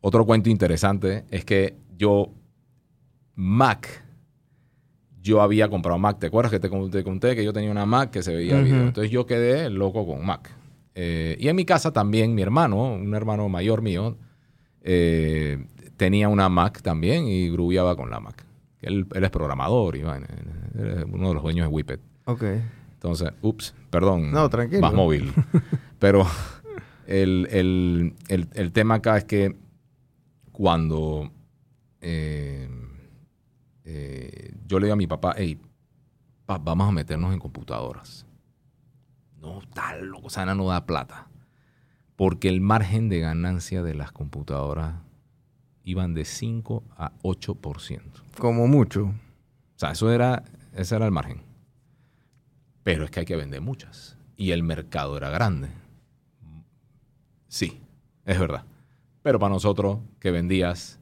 otro cuento interesante es que yo, Mac, yo había comprado Mac. ¿Te acuerdas que te, conté que yo tenía una Mac que se veía video? Entonces yo quedé loco con Mac. Eh, y en mi casa también mi hermano, un hermano mayor mío, eh, tenía una Mac también y grubiaba con la Mac. Él, es programador y bueno, uno de los dueños de Whippet. Ok. Entonces, ups, perdón. No, tranquilo. Más móvil. Pero el, tema acá es que cuando eh, eh, yo le digo a mi papá, hey, vamos a meternos en computadoras. No, tal loco, o sea, no da plata. Porque el margen de ganancia de las computadoras iban de 5 a 8%. Como mucho. O sea, eso era, ese era el margen. Pero es que hay que vender muchas. Y el mercado era grande. Sí, es verdad. Pero para nosotros que vendías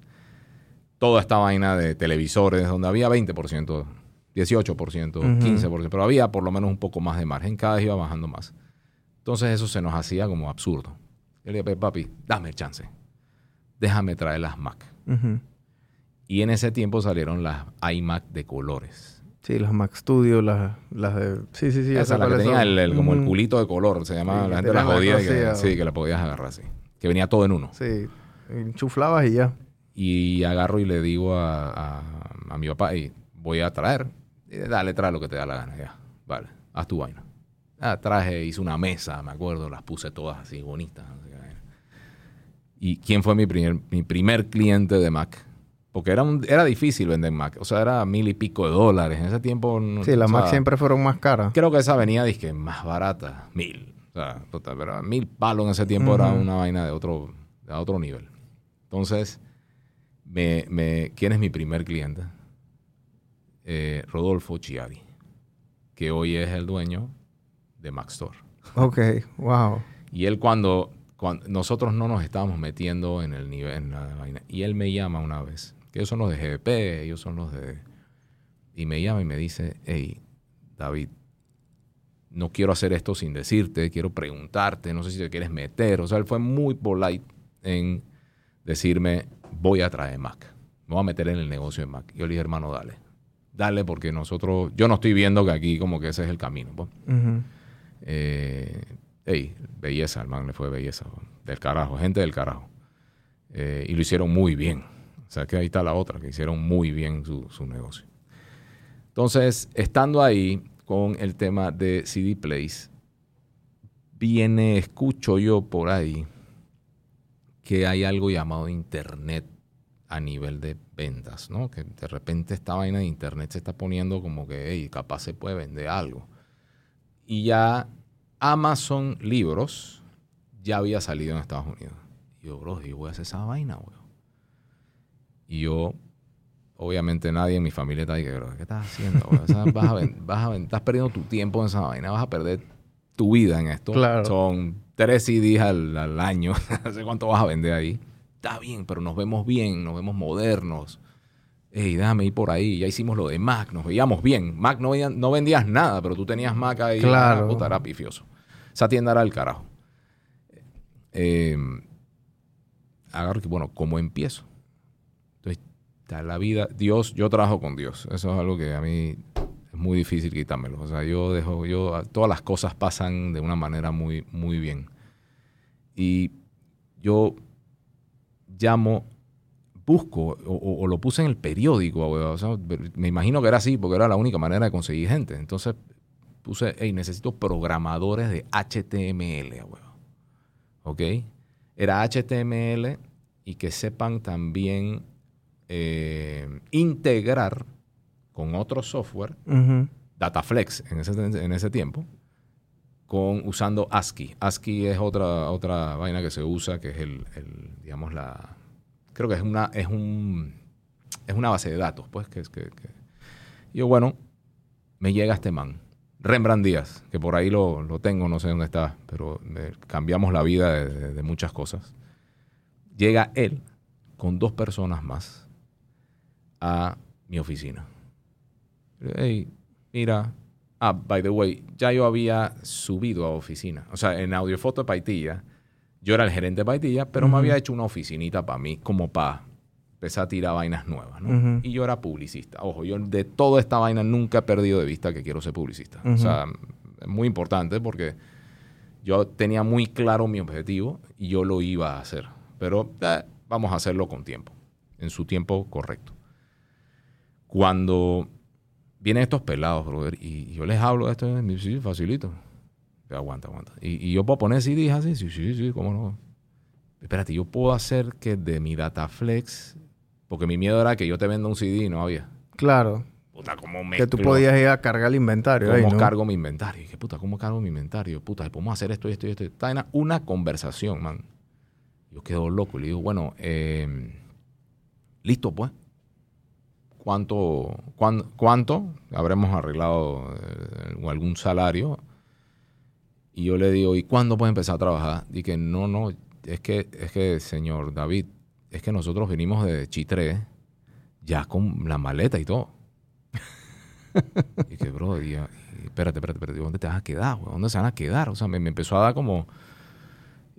toda esta vaina de televisores, donde había 20%, 18%, 15%, pero había por lo menos un poco más de margen, cada vez iba bajando más. Entonces eso se nos hacía como absurdo. Yo le dije, papi, dame el chance, déjame traer las Mac. Y en ese tiempo salieron las iMac de colores. Sí, las Mac Studio, las, las de... Sí, sí, sí. Esa, la que tenía el, como el culito de color, se llamaba, la gente la jodía, que, sí, que la podías agarrar así. Que venía todo en uno. Sí, enchuflabas y ya. Y agarro y le digo a, a, mi papá, y voy a traer. dale, trae lo que te da la gana, ya. Vale, haz tu vaina. Ah, traje, hice una mesa, me acuerdo, las puse todas así bonitas. ¿Y quién fue mi primer, mi primer cliente de Mac? Porque era, era difícil vender Mac. O sea, era mil y pico de dólares. En ese tiempo... Sí, las Mac siempre fueron más caras. Creo que esa venía, dije, más barata. Mil. O sea, total, pero mil palos en ese tiempo era una vaina de otro, de otro nivel. Entonces, me, me, ¿quién es mi primer cliente? Eh, Rodolfo Chiari, que hoy es el dueño de Mac Store. Ok, wow. Y él cuando, cuando nosotros no nos estábamos metiendo en el nivel, en la vaina, y él me llama una vez que ellos son los de GDP, ellos son los de... Y me llama y me dice, hey, David, no quiero hacer esto sin decirte, quiero preguntarte, no sé si te quieres meter. O sea, él fue muy polite en decirme, voy a traer Mac, me voy a meter en el negocio de Mac. Yo le dije, hermano, dale, dale, porque nosotros, yo no estoy viendo que aquí como que ese es el camino. Pues. Eh, hey, belleza, el man le fue belleza, del carajo, gente del carajo. Eh, y lo hicieron muy bien. O sea que ahí está la otra, que hicieron muy bien su, negocio. Entonces, estando ahí con el tema de CD Plays, viene, escucho yo por ahí que hay algo llamado Internet a nivel de ventas, ¿no? Que de repente esta vaina de Internet se está poniendo como que, hey, capaz se puede vender algo. Y ya Amazon Libros ya había salido en Estados Unidos. Y yo, bro, yo voy a hacer esa vaina, güey. Y yo, obviamente nadie en mi familia está ahí, ¿qué estás haciendo? vas, a vas a estás perdiendo tu tiempo en esa vaina, vas a perder tu vida en esto. Son tres CDs al, al año, no sé cuánto vas a vender ahí. Está bien, pero nos vemos bien, nos vemos modernos. Ey, déjame ir por ahí. Ya hicimos lo de Mac, nos veíamos bien. Mac no, no vendías nada, pero tú tenías Mac ahí. Claro. Puta, era pifioso. Esa tienda era el carajo. Eh, agarro que, bueno, ¿cómo empiezo? La vida, Dios, yo trabajo con Dios. Eso es algo que a mí es muy difícil quitármelo. O sea, yo dejo, yo, todas las cosas pasan de una manera muy, muy bien. Y yo llamo, busco, o, lo puse en el periódico, me imagino que era así, porque era la única manera de conseguir gente. Entonces puse, hey, necesito programadores de HTML, ¿ok? Era HTML y que sepan también eh, integrar con otro software, Dataflex en ese, en ese tiempo, con, usando ASCII. ASCII es otra, otra vaina que se usa, que es el, digamos, la... Creo que es una, es un, es una base de datos, pues, que es que, Yo, bueno, me llega este man, Rembrandt Díaz, que por ahí lo, tengo, no sé dónde está, pero cambiamos la vida de, de muchas cosas. Llega él con dos personas más a mi oficina. Hey, mira, ah, by the way, ya yo había subido a oficina. O sea, en Audiofoto de Paitilla, Yo era el gerente de Paitilla, pero me había hecho una oficinita para mí, como para empezar a tirar vainas nuevas, ¿no? Ujú. Y yo era publicista. Ojo, yo de toda esta vaina nunca he perdido de vista que quiero ser publicista. O sea, es muy importante porque yo tenía muy claro mi objetivo y yo lo iba a hacer. Pero eh, vamos a hacerlo con tiempo, en su tiempo correcto. Cuando vienen estos pelados, brother, y yo les hablo de esto, y sí, facilito. Aguanta, aguanta. Y, y yo puedo poner CDs así, sí, sí, sí, cómo no. Espérate, yo puedo hacer que de mi Dataflex, porque mi miedo era que yo te venda un CD y no había. Claro. Puta, ¿cómo me Que tú podías ir a cargar el inventario ahí, ¿Cómo ¿no? cargo mi inventario? Dije, puta, ¿cómo cargo mi inventario? Puta, podemos hacer esto y esto y esto. Está en una conversación, man. Yo quedo loco y le digo, bueno, eh, listo, pues. ¿Cuánto, cuán- cuánto habremos arreglado eh, algún salario? Y yo le digo, ¿y cuándo puedes empezar a trabajar? Dije, no, no, es que, es que, señor David, es que nosotros venimos de Chitré ya con la maleta y todo. Y que, bro, y, y espérate, espérate, espérate, ¿dónde te vas a quedar? ¿Dónde se van a quedar? O sea, me empezó a dar como...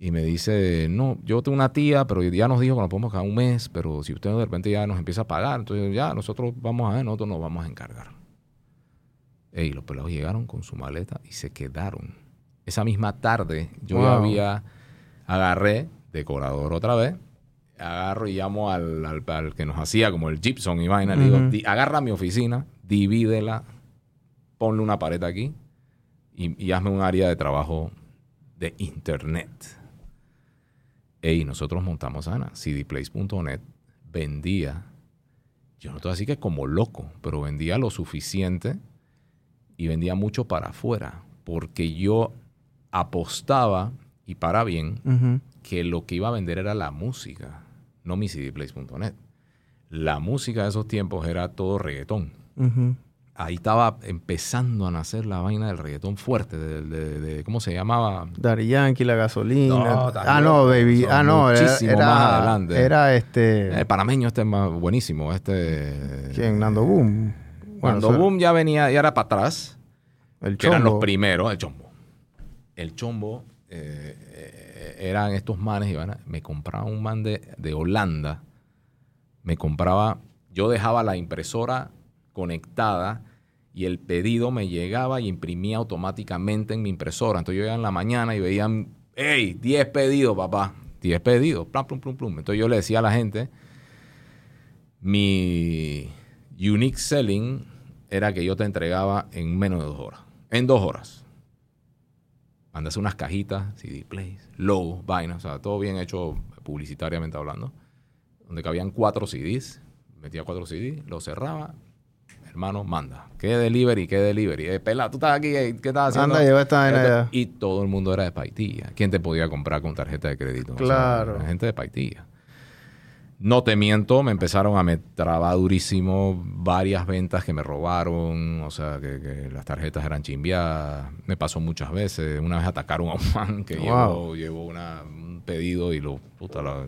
Y me dice, no, yo tengo una tía, pero ya nos dijo que nos podemos quedar un mes, pero si usted de repente ya nos empieza a pagar, entonces ya nosotros vamos a ver, nosotros nos vamos a encargar. Ey, los pelados llegaron con su maleta y se quedaron. Esa misma tarde yo ya había, agarré, decorador otra vez, agarro y llamo al, al- al que nos hacía como el Gibson y vaina, le digo, Ujú. "Di- agarra mi oficina, divídela, ponle una pared aquí y, y hazme un área de trabajo de internet. Ey, nosotros montamos Ana, cdplace.net, vendía, yo no te voy a decir que como loco, pero vendía lo suficiente y vendía mucho para afuera, porque yo apostaba, y para bien, que lo que iba a vender era la música, no mi cdplace.net. La música de esos tiempos era todo reggaetón. Ahí estaba empezando a nacer la vaina del reggaetón fuerte, de, de- de- ¿cómo se llamaba? Daddy Yankee, la gasolina. No, ah, no, baby. Ah, no, era, muchísimo era, más adelante. era este. El panameño este es más buenísimo. Este, ¿Quién? Nando Boom. Cuando eso- Boom ya venía, ya era para atrás, El que eran los primeros, el chombo. El chombo eh, eran estos manes, y van a- me compraba un man de, de Holanda, me compraba, yo dejaba la impresora conectada y el pedido me llegaba y imprimía automáticamente en mi impresora. Entonces yo iba en la mañana y veían, hey, 10 pedidos, papá, 10 pedidos, plum, plum, plum, plum. Entonces yo le decía a la gente, mi unique selling era que yo te entregaba en menos de dos horas. En dos horas. Mandas unas cajitas, CD plays, logos, vainas, o sea, todo bien hecho publicitariamente hablando. Donde cabían cuatro CDs, metía cuatro CDs, lo cerraba, hermano, manda. ¿Qué delivery? ¿Qué delivery? Eh, pela, tú estás aquí, eh, ¿qué estás haciendo? Anda, lleva esta vaina. Y todo el mundo era de Paitilla. ¿Quién te podía comprar con tarjeta de crédito? O sea, Claro. la gente de Paitilla. No te miento, me empezaron a me trabar durísimo varias ventas que me robaron, o sea, que, que las tarjetas eran chimbiadas. Me pasó muchas veces. Una vez atacaron a un man que Wow. llevó, llevó una- un pedido y lo, puta, la-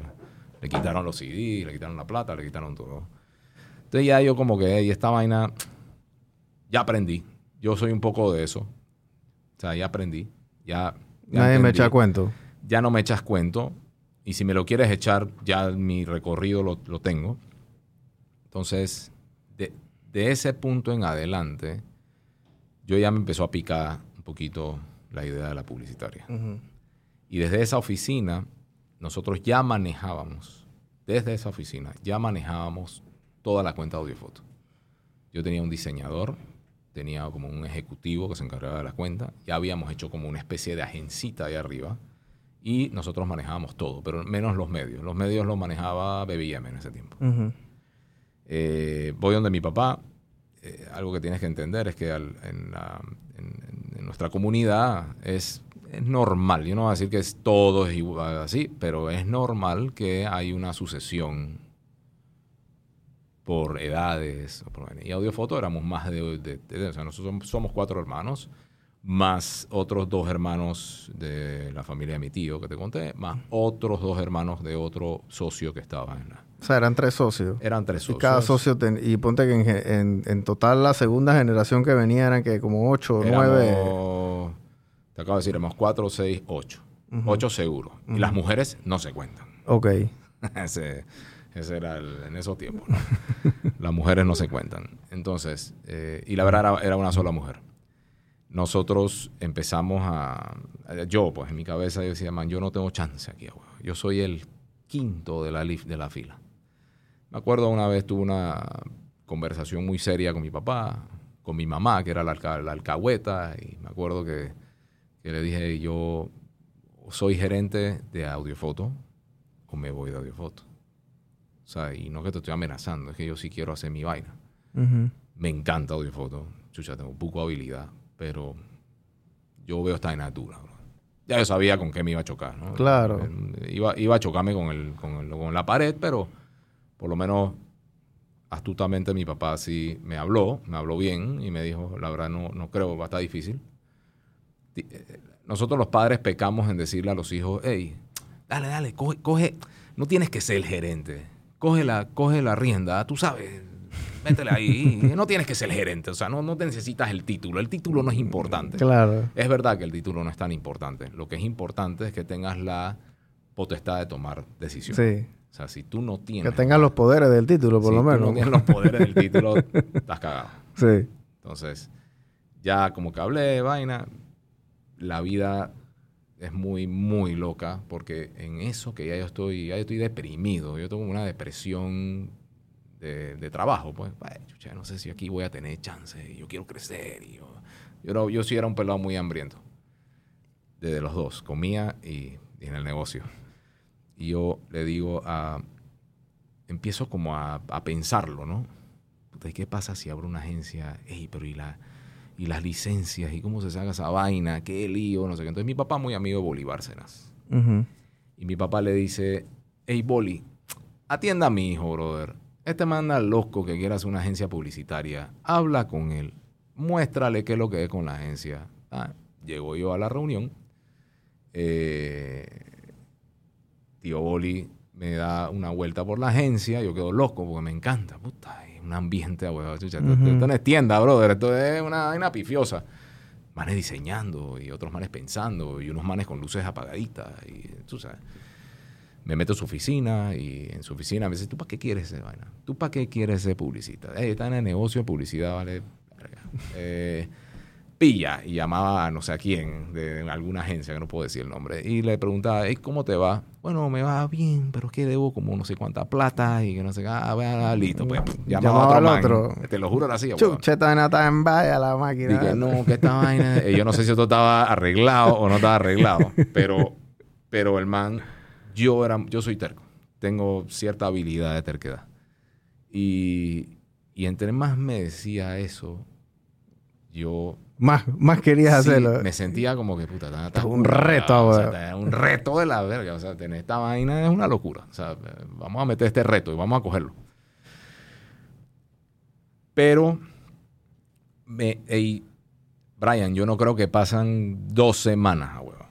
le quitaron los CD, le quitaron la plata, le quitaron todo. Entonces ya yo como que, y esta vaina, ya aprendí. Yo soy un poco de eso. O sea, ya aprendí. Ya, ya Nadie me echa cuento. ya no me echas cuento. Y si me lo quieres echar, ya mi recorrido lo, lo tengo. Entonces, de, de ese punto en adelante, yo ya me empezó a picar un poquito la idea de la publicitaria. Y desde esa oficina, nosotros ya manejábamos, desde esa oficina, ya manejábamos toda la cuenta de audiofoto. Yo tenía un diseñador, tenía como un ejecutivo que se encargaba de la cuenta, ya habíamos hecho como una especie de agencita ahí arriba y nosotros manejábamos todo, pero menos los medios. Los medios los manejaba BBM en ese tiempo. Eh, voy donde mi papá. eh, algo que tienes que entender es que al- en, la- en- en nuestra comunidad es, es normal. Yo no voy a decir que es todo es igual así, pero es normal que hay una sucesión por edades. y audiofoto éramos más de, de- de- o sea, nosotros somos, cuatro hermanos, más otros dos hermanos de la familia de mi tío que te conté, más otros dos hermanos de otro socio que estaba en la... O sea, eran tres socios. Eran tres Y socios. cada socio, ten- y ponte que en, en, en total la segunda generación que venía eran que como ocho o nueve. Te acabo de decir, éramos cuatro, seis, ocho. Ocho seguro. Y las mujeres no se cuentan. Ok. ese, ese era el- en esos tiempos. ¿no? Las mujeres no se cuentan. Entonces, eh, y la verdad era, era una sola mujer. Nosotros empezamos a... Yo, pues en mi cabeza yo decía, man, yo no tengo chance aquí. abuelo. Yo soy el quinto de la, de la fila. Me acuerdo una vez tuve una conversación muy seria con mi papá, con mi mamá, que era la, alca- la alcahueta, y me acuerdo que, que le dije, yo soy gerente de audiofoto o me voy de audiofoto. O sea, y no que te estoy amenazando, es que yo sí quiero hacer mi vaina. Me encanta audiofoto, chucha, tengo poco habilidad, pero yo veo esta vaina dura. bro. Ya yo sabía con qué me iba a chocar, ¿no? Claro. Eh, Iba, iba a chocarme con, el, con, el- con la pared, pero por lo menos astutamente mi papá sí me habló, me habló bien y me dijo, la verdad no, no creo, va a estar difícil. Ti- eh, Nosotros los padres pecamos en decirle a los hijos, hey, dale, dale, coge, coge, no tienes que ser el gerente, coge la, coge la rienda, tú sabes, métele ahí, no tienes que ser el gerente, o sea, no, no te necesitas el título, el título no es importante. Claro. Es verdad que el título no es tan importante, lo que es importante es que tengas la potestad de tomar decisiones. Sí. O sea, si tú no Que tienes... tengas los poderes del título, por si lo menos. no tienes los poderes del título, estás cagado. Sí. Entonces, ya como que hablé de vaina, la vida es muy, muy loca porque en eso que ya yo estoy, ya yo estoy deprimido, yo tengo una depresión de, de trabajo, pues, "Ay, chucha, no sé si aquí voy a tener chance, yo quiero crecer. Y yo, yo, no- yo sí era un pelado muy hambriento, desde los dos, comía y, en el negocio. Y yo le digo a, empiezo como a, a pensarlo, ¿no? Puta, ¿y qué pasa si abro una agencia? Pero ¿y, la, y las licencias? ¿Y cómo se saca esa vaina? ¿Qué lío? No sé qué. Entonces mi papá muy amigo de Boli Bárcenas. Ujú. Y mi papá le dice, hey, Boli, atienda a mi hijo, brother. Este manda loco que quiera hacer una agencia publicitaria. Habla con él. Muéstrale qué es lo que es con la agencia. Ah, llego yo a la reunión. Eh, tío Boli me da una vuelta por la agencia. Yo quedo loco porque me encanta. Puta, un ambiente, huevón. Chucha, esto- Ujú. Esto no es tienda, brother. Esto es una vaina pifiosa. Manes diseñando y otros manes pensando y unos manes con luces apagaditas. Y tú sabes. Me meto a su oficina y en su oficina me dice, ¿tú para qué quieres esa vaina? ¿Tú para qué quieres ser publicista? Ey, está en el negocio de publicidad, vale. Eh, pilla y llamaba a no sé a quién de alguna agencia que no puedo decir el nombre y le preguntaba "Ey, ¿cómo te va? bueno me va bien pero es que debo como no sé cuánta plata y que no sé qué ah, vea, listo pues llamaba, Llamaba a al otro, man. otro. te lo juro era así esta vaina está en vaya la máquina. Dije, no, que esta vaina. eh, yo no sé si esto estaba arreglado o no estaba arreglado. Pero, pero el man, yo era, yo soy terco. Tengo cierta habilidad de terquedad. Y, y entre más me decía eso, yo Más, más querías sí, hacerlo. me sentía como que puta, un reto, o sea, weón. está- un reto de la verga. O sea, tener esta vaina es una locura. O sea, vamos a meter este reto y vamos a cogerlo. Pero, me, ey, Brian, yo no creo que pasan dos semanas, a huevo.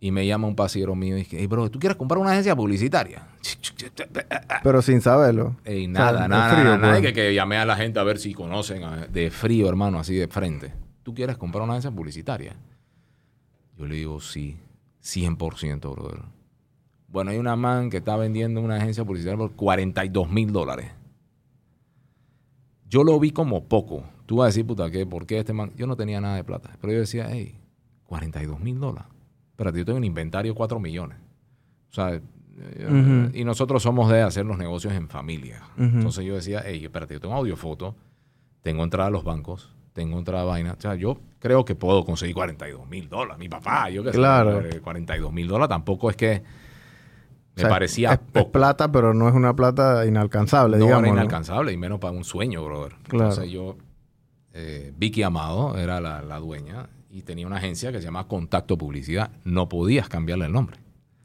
Y me llama un pasillero mío y dice, hey, bro, ¿tú quieres comprar una agencia publicitaria? Pero sin saberlo. Ey, O nada, sea, nada, frío, nada, nada, pues. que, que llamé a la gente a ver si conocen a- de frío, hermano, así de frente. ¿Tú quieres comprar una agencia publicitaria? Yo le digo, sí, 100%, brother. Bueno, hay una man que está vendiendo una agencia publicitaria por 42 mil dólares. Yo lo vi como poco. Tú vas a decir, puta, ¿qué? ¿por qué este man? Yo no tenía nada de plata. Pero yo decía, hey, 42 mil dólares. Espérate, yo tengo un inventario de 4 millones. O sea, eh, y nosotros somos de hacer los negocios en familia. Entonces yo decía, hey, espérate, yo tengo audiofoto, tengo entrada a los bancos, tengo entrada a vaina. O sea, yo creo que puedo conseguir 42 mil dólares. Mi papá, yo que Claro. sé, 42 mil dólares tampoco es que me O sea, parecía es, plata, pero no es una plata inalcanzable, no digamos. era ¿no? inalcanzable, y menos para un sueño, brother. Claro. Entonces yo, eh, Vicky Amado era la, la dueña y tenía una agencia que se llama Contacto Publicidad. No podías cambiarle el nombre.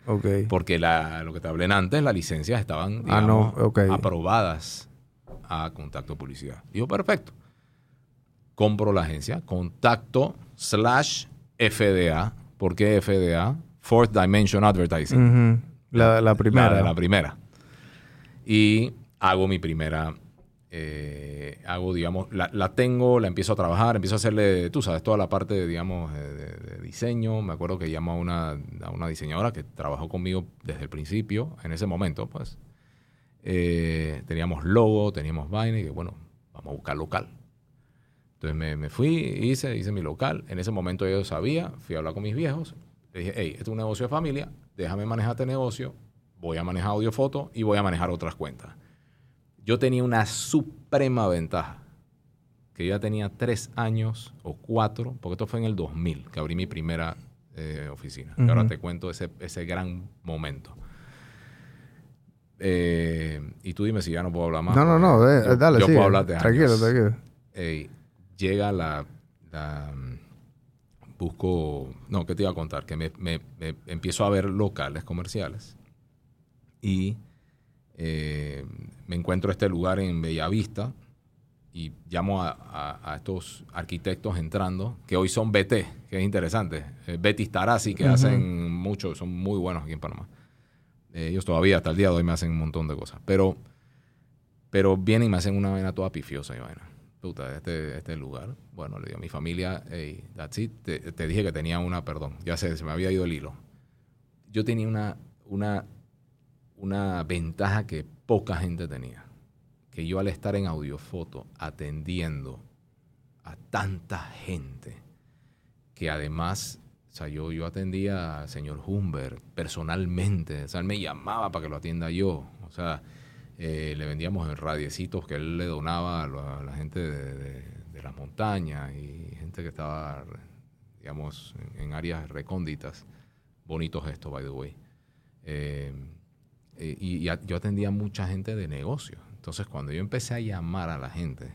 Ok. Porque la, lo que te hablé antes, las licencias estaban Ah, no, aprobadas a Contacto Publicidad. Digo, perfecto. Compro la agencia, Contacto slash FDA. ¿Por qué FDA? Fourth Dimension Advertising. La primera. La, la primera. Y hago mi primera eh, hago, digamos, la, la tengo, la empiezo a trabajar, empiezo a hacerle, tú sabes, toda la parte, de, digamos, diseño. Me acuerdo que llamo a una, a una diseñadora que trabajó conmigo desde el principio, en ese momento, pues. Eh, teníamos logo, teníamos vaina y que, bueno, vamos a buscar local. Entonces me, me fui, hice, hice mi local. En ese momento yo sabía, fui a hablar con mis viejos. Le dije, hey, este es un negocio de familia, déjame manejar este negocio, voy a manejar audio foto y voy a manejar otras cuentas. Yo tenía una suprema ventaja, que yo ya tenía tres años o cuatro, porque esto fue en el 2000, que abrí mi primera eh, oficina. Que ahora Ujú. te cuento ese, ese gran momento. Eh, y tú dime si ya no puedo hablar más. No, no, no, yo- dale, Yo sigue. puedo hablar de Tranquilo, años. tranquilo. Ey, llega la, la, busco no qué te iba a contar que me, me- me empiezo a ver locales comerciales y eh, me encuentro este lugar en Bellavista y llamo a, a- a estos arquitectos entrando que hoy son BT que es interesante eh, Betty Starasi que Ujú. hacen mucho son muy buenos aquí en Panamá Eh, ellos todavía hasta el día de hoy me hacen un montón de cosas pero pero vienen y me hacen una vaina toda pifiosa y vaina. Puta, este, este lugar. Bueno, le digo a mi familia, hey, that's it. Te, te dije que tenía una, perdón, ya sé, se me había ido el hilo. Yo tenía una, una, una ventaja que poca gente tenía. Que yo al estar en audiofoto atendiendo a tanta gente, que además, o sea, yo, yo atendía al señor Humber personalmente, o sea, él me llamaba para que lo atienda yo, o sea, eh, le vendíamos en radiecitos que él le donaba a la, gente de, las montañas y gente que estaba, digamos, en, áreas recónditas. Bonito gesto, by the way. Eh, eh, y, y yo atendía a mucha gente de negocio. Entonces, cuando yo empecé a llamar a la gente,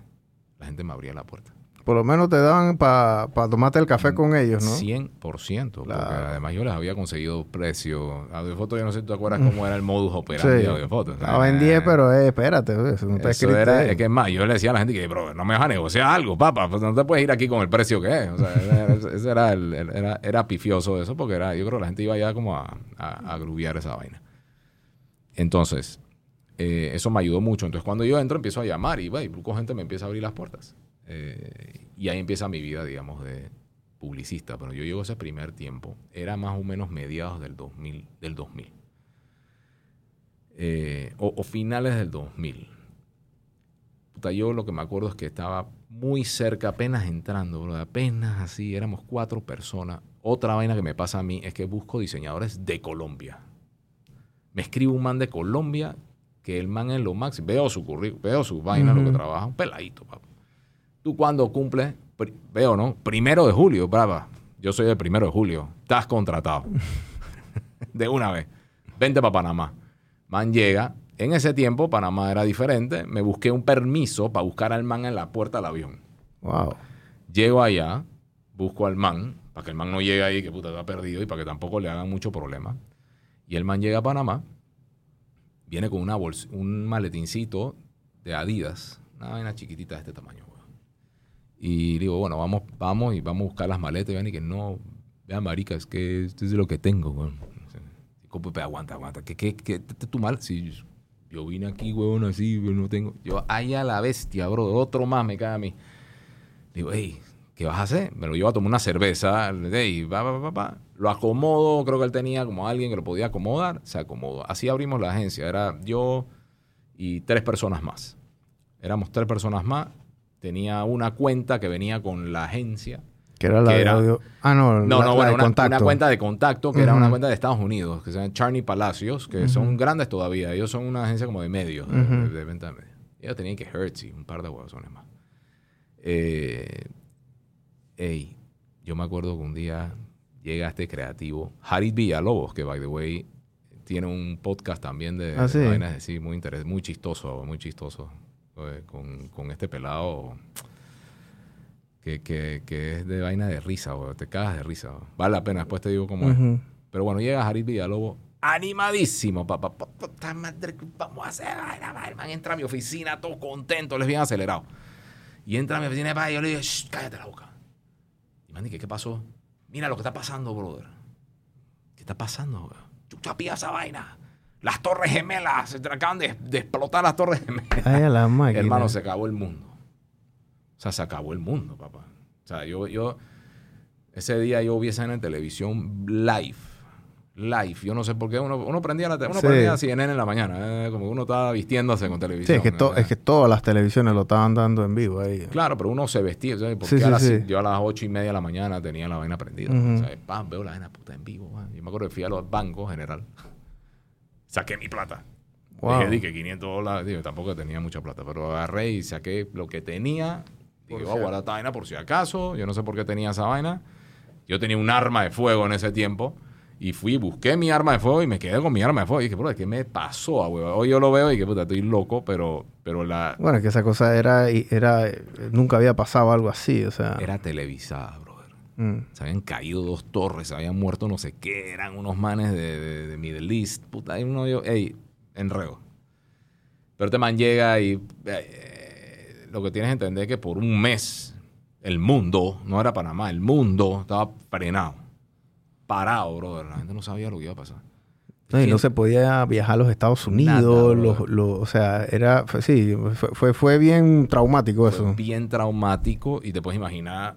la gente me abría la puerta. Por lo menos te daban para tomarte el café con ellos, ¿no? 100%, porque Claro. además yo les había conseguido precio. Audiofoto, yo no sé si te acuerdas cómo era el modus operandi Sí. de Audiofoto. Estaba en 10, pero eh, espérate, eso no está Eso escrito. era, ahí. es que es más, yo le decía a la gente que, bro, no me vas a negociar algo, papá, pues no te puedes ir aquí con el precio que es. O sea, era, ese era, el- el- era, era pifioso eso, porque era, yo creo que la gente iba ya como a, a, a grubiar esa vaina. Entonces, eh, eso me ayudó mucho. Entonces, cuando yo entro, empiezo a llamar y, busco gente, me empieza a abrir las puertas. Eh, y ahí empieza mi vida, digamos, de publicista. Pero yo llego ese primer tiempo, era más o menos mediados del 2000. Del 2000. Eh, o, o finales del 2000. Puta, yo lo que me acuerdo es que estaba muy cerca, apenas entrando, bro, apenas así, éramos cuatro personas. Otra vaina que me pasa a mí es que busco diseñadores de Colombia. Me escribe un man de Colombia que el man es lo máximo. Veo su currículum, veo su vaina, lo que trabaja, un peladito, papá. Tú cuando cumples, veo, ¿no? Primero de julio, brava. Yo soy del primero de julio. Estás contratado. de una vez. Vente para Panamá. Man llega. En ese tiempo, Panamá era diferente. Me busqué un permiso para buscar al man en la puerta del avión. Wow. Llego allá, busco al man, para que el man no llegue ahí, que puta está perdido, y para que tampoco le hagan mucho problema. Y el man llega a Panamá, viene con una bols- un maletincito de Adidas, una vaina chiquitita de este tamaño. weón. Y digo, bueno, vamos, vamos y vamos a buscar las maletas. Y y que no, vean, marica, es que esto es lo que tengo. ¿Cómo, pero aguanta, aguanta. ¿Qué, qué, qué, qué- tu mal? Si yo vine aquí, weón, así, pero no tengo. Yo, ahí a la bestia, bro. Otro más me cae a mí. Digo, hey, ¿qué vas a hacer? Me lo llevo a tomar una cerveza. Hey, va, va, va, va. Lo acomodo. Creo que él tenía como alguien que lo podía acomodar. Se acomodó. Así abrimos la agencia. Era yo y tres personas más. Éramos tres personas más. Tenía una cuenta que venía con la agencia. Que era la Que de era- audio- Ah, no, No, la, no, bueno, de una, contacto. una cuenta de contacto que era una cuenta de Estados Unidos, que se llama Charney Palacios, que son grandes todavía. Ellos son una agencia como de medios, de, Ujú. de- de venta de medios. Ellos tenían que Hertz y un par de huevones más. Eh, ey, yo me acuerdo que un día llega este creativo, Harid Villalobos, que by the way tiene un podcast también de, Ah, de sí. vainas así, muy interes- muy chistoso, muy chistoso, eh, con, con este pelado que, que, que es de vaina de risa, güey. te cagas de risa. Vale la pena, después te digo cómo es. Pero bueno, llega Harid Villalobos animadísimo, papá. Vamos a hacer vaina, man entra a mi oficina todo contento, les bien acelerado. Y entra a mi oficina, y yo le digo, "Shh, cállate la boca. Y man, ¿qué, ¿qué pasó? Mira lo que está pasando, brother. ¿Qué está pasando? Chucha, pilla esa vaina. Las Torres Gemelas, se acaban de, de explotar las Torres Gemelas. Ay, a la máquina. Hermano, se acabó el mundo. O sea, se acabó el mundo, papá. O sea, yo, yo ese día yo vi esa en televisión live. Live. Yo no sé por qué uno, uno prendía la uno Sí. prendía CNN en la mañana. eh, como uno estaba vistiéndose con Sí, televisión. es que, to- eh. es que todas las televisiones lo estaban dando en vivo ahí. Claro, pero uno se vestía. ¿sabes? Porque Sí, a sí, las- sí. yo a las ocho y media de la mañana tenía la vaina prendida. Pam, veo la vaina puta en vivo. man. Yo me acuerdo que fui a los bancos general. Saqué mi plata. Wow. Dije, di que 500 dólares. Digo, tampoco tenía mucha plata, pero agarré y saqué lo que tenía. Dije, voy a guardar esta vaina por si acaso. Yo no sé por qué tenía esa vaina. Yo tenía un arma de fuego en ese tiempo. Y fui, busqué mi arma de fuego y me quedé con mi arma de fuego. Y dije, bro, ¿qué me pasó, a huevo? Hoy yo lo veo y que puta, estoy loco, pero, pero la, Bueno, es que esa cosa era, era... Nunca había pasado algo así, o sea... era televisada, brother. mm. Se habían caído dos torres, se habían muerto no sé qué, eran unos manes de, de, de Middle East. Puta, hay uno yo, ey, enredo. Pero este man llega y eh, lo que tienes que entender es que por un mes el mundo, no era Panamá, el mundo estaba frenado. Parado, brother. La gente no sabía lo que iba a pasar. No, y no se podía viajar a los Estados Unidos, Nada, bro. los- los- o sea, era, fue- sí, fue, fue, fue bien traumático Fue eso. bien traumático y te puedes imaginar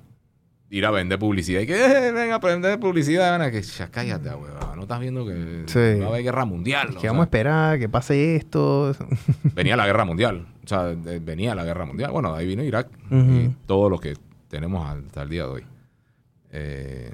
ir a vender publicidad y que eh, venga a aprender publicidad. Van a que ya cállate, huevón. No estás viendo que Sí. va a haber guerra mundial. Que o sea, vamos a esperar que pase esto. venía la guerra mundial. O sea, de- venía la guerra mundial. Bueno, ahí vino Irak y Ujú. todo lo que tenemos hasta el día de hoy. Eh,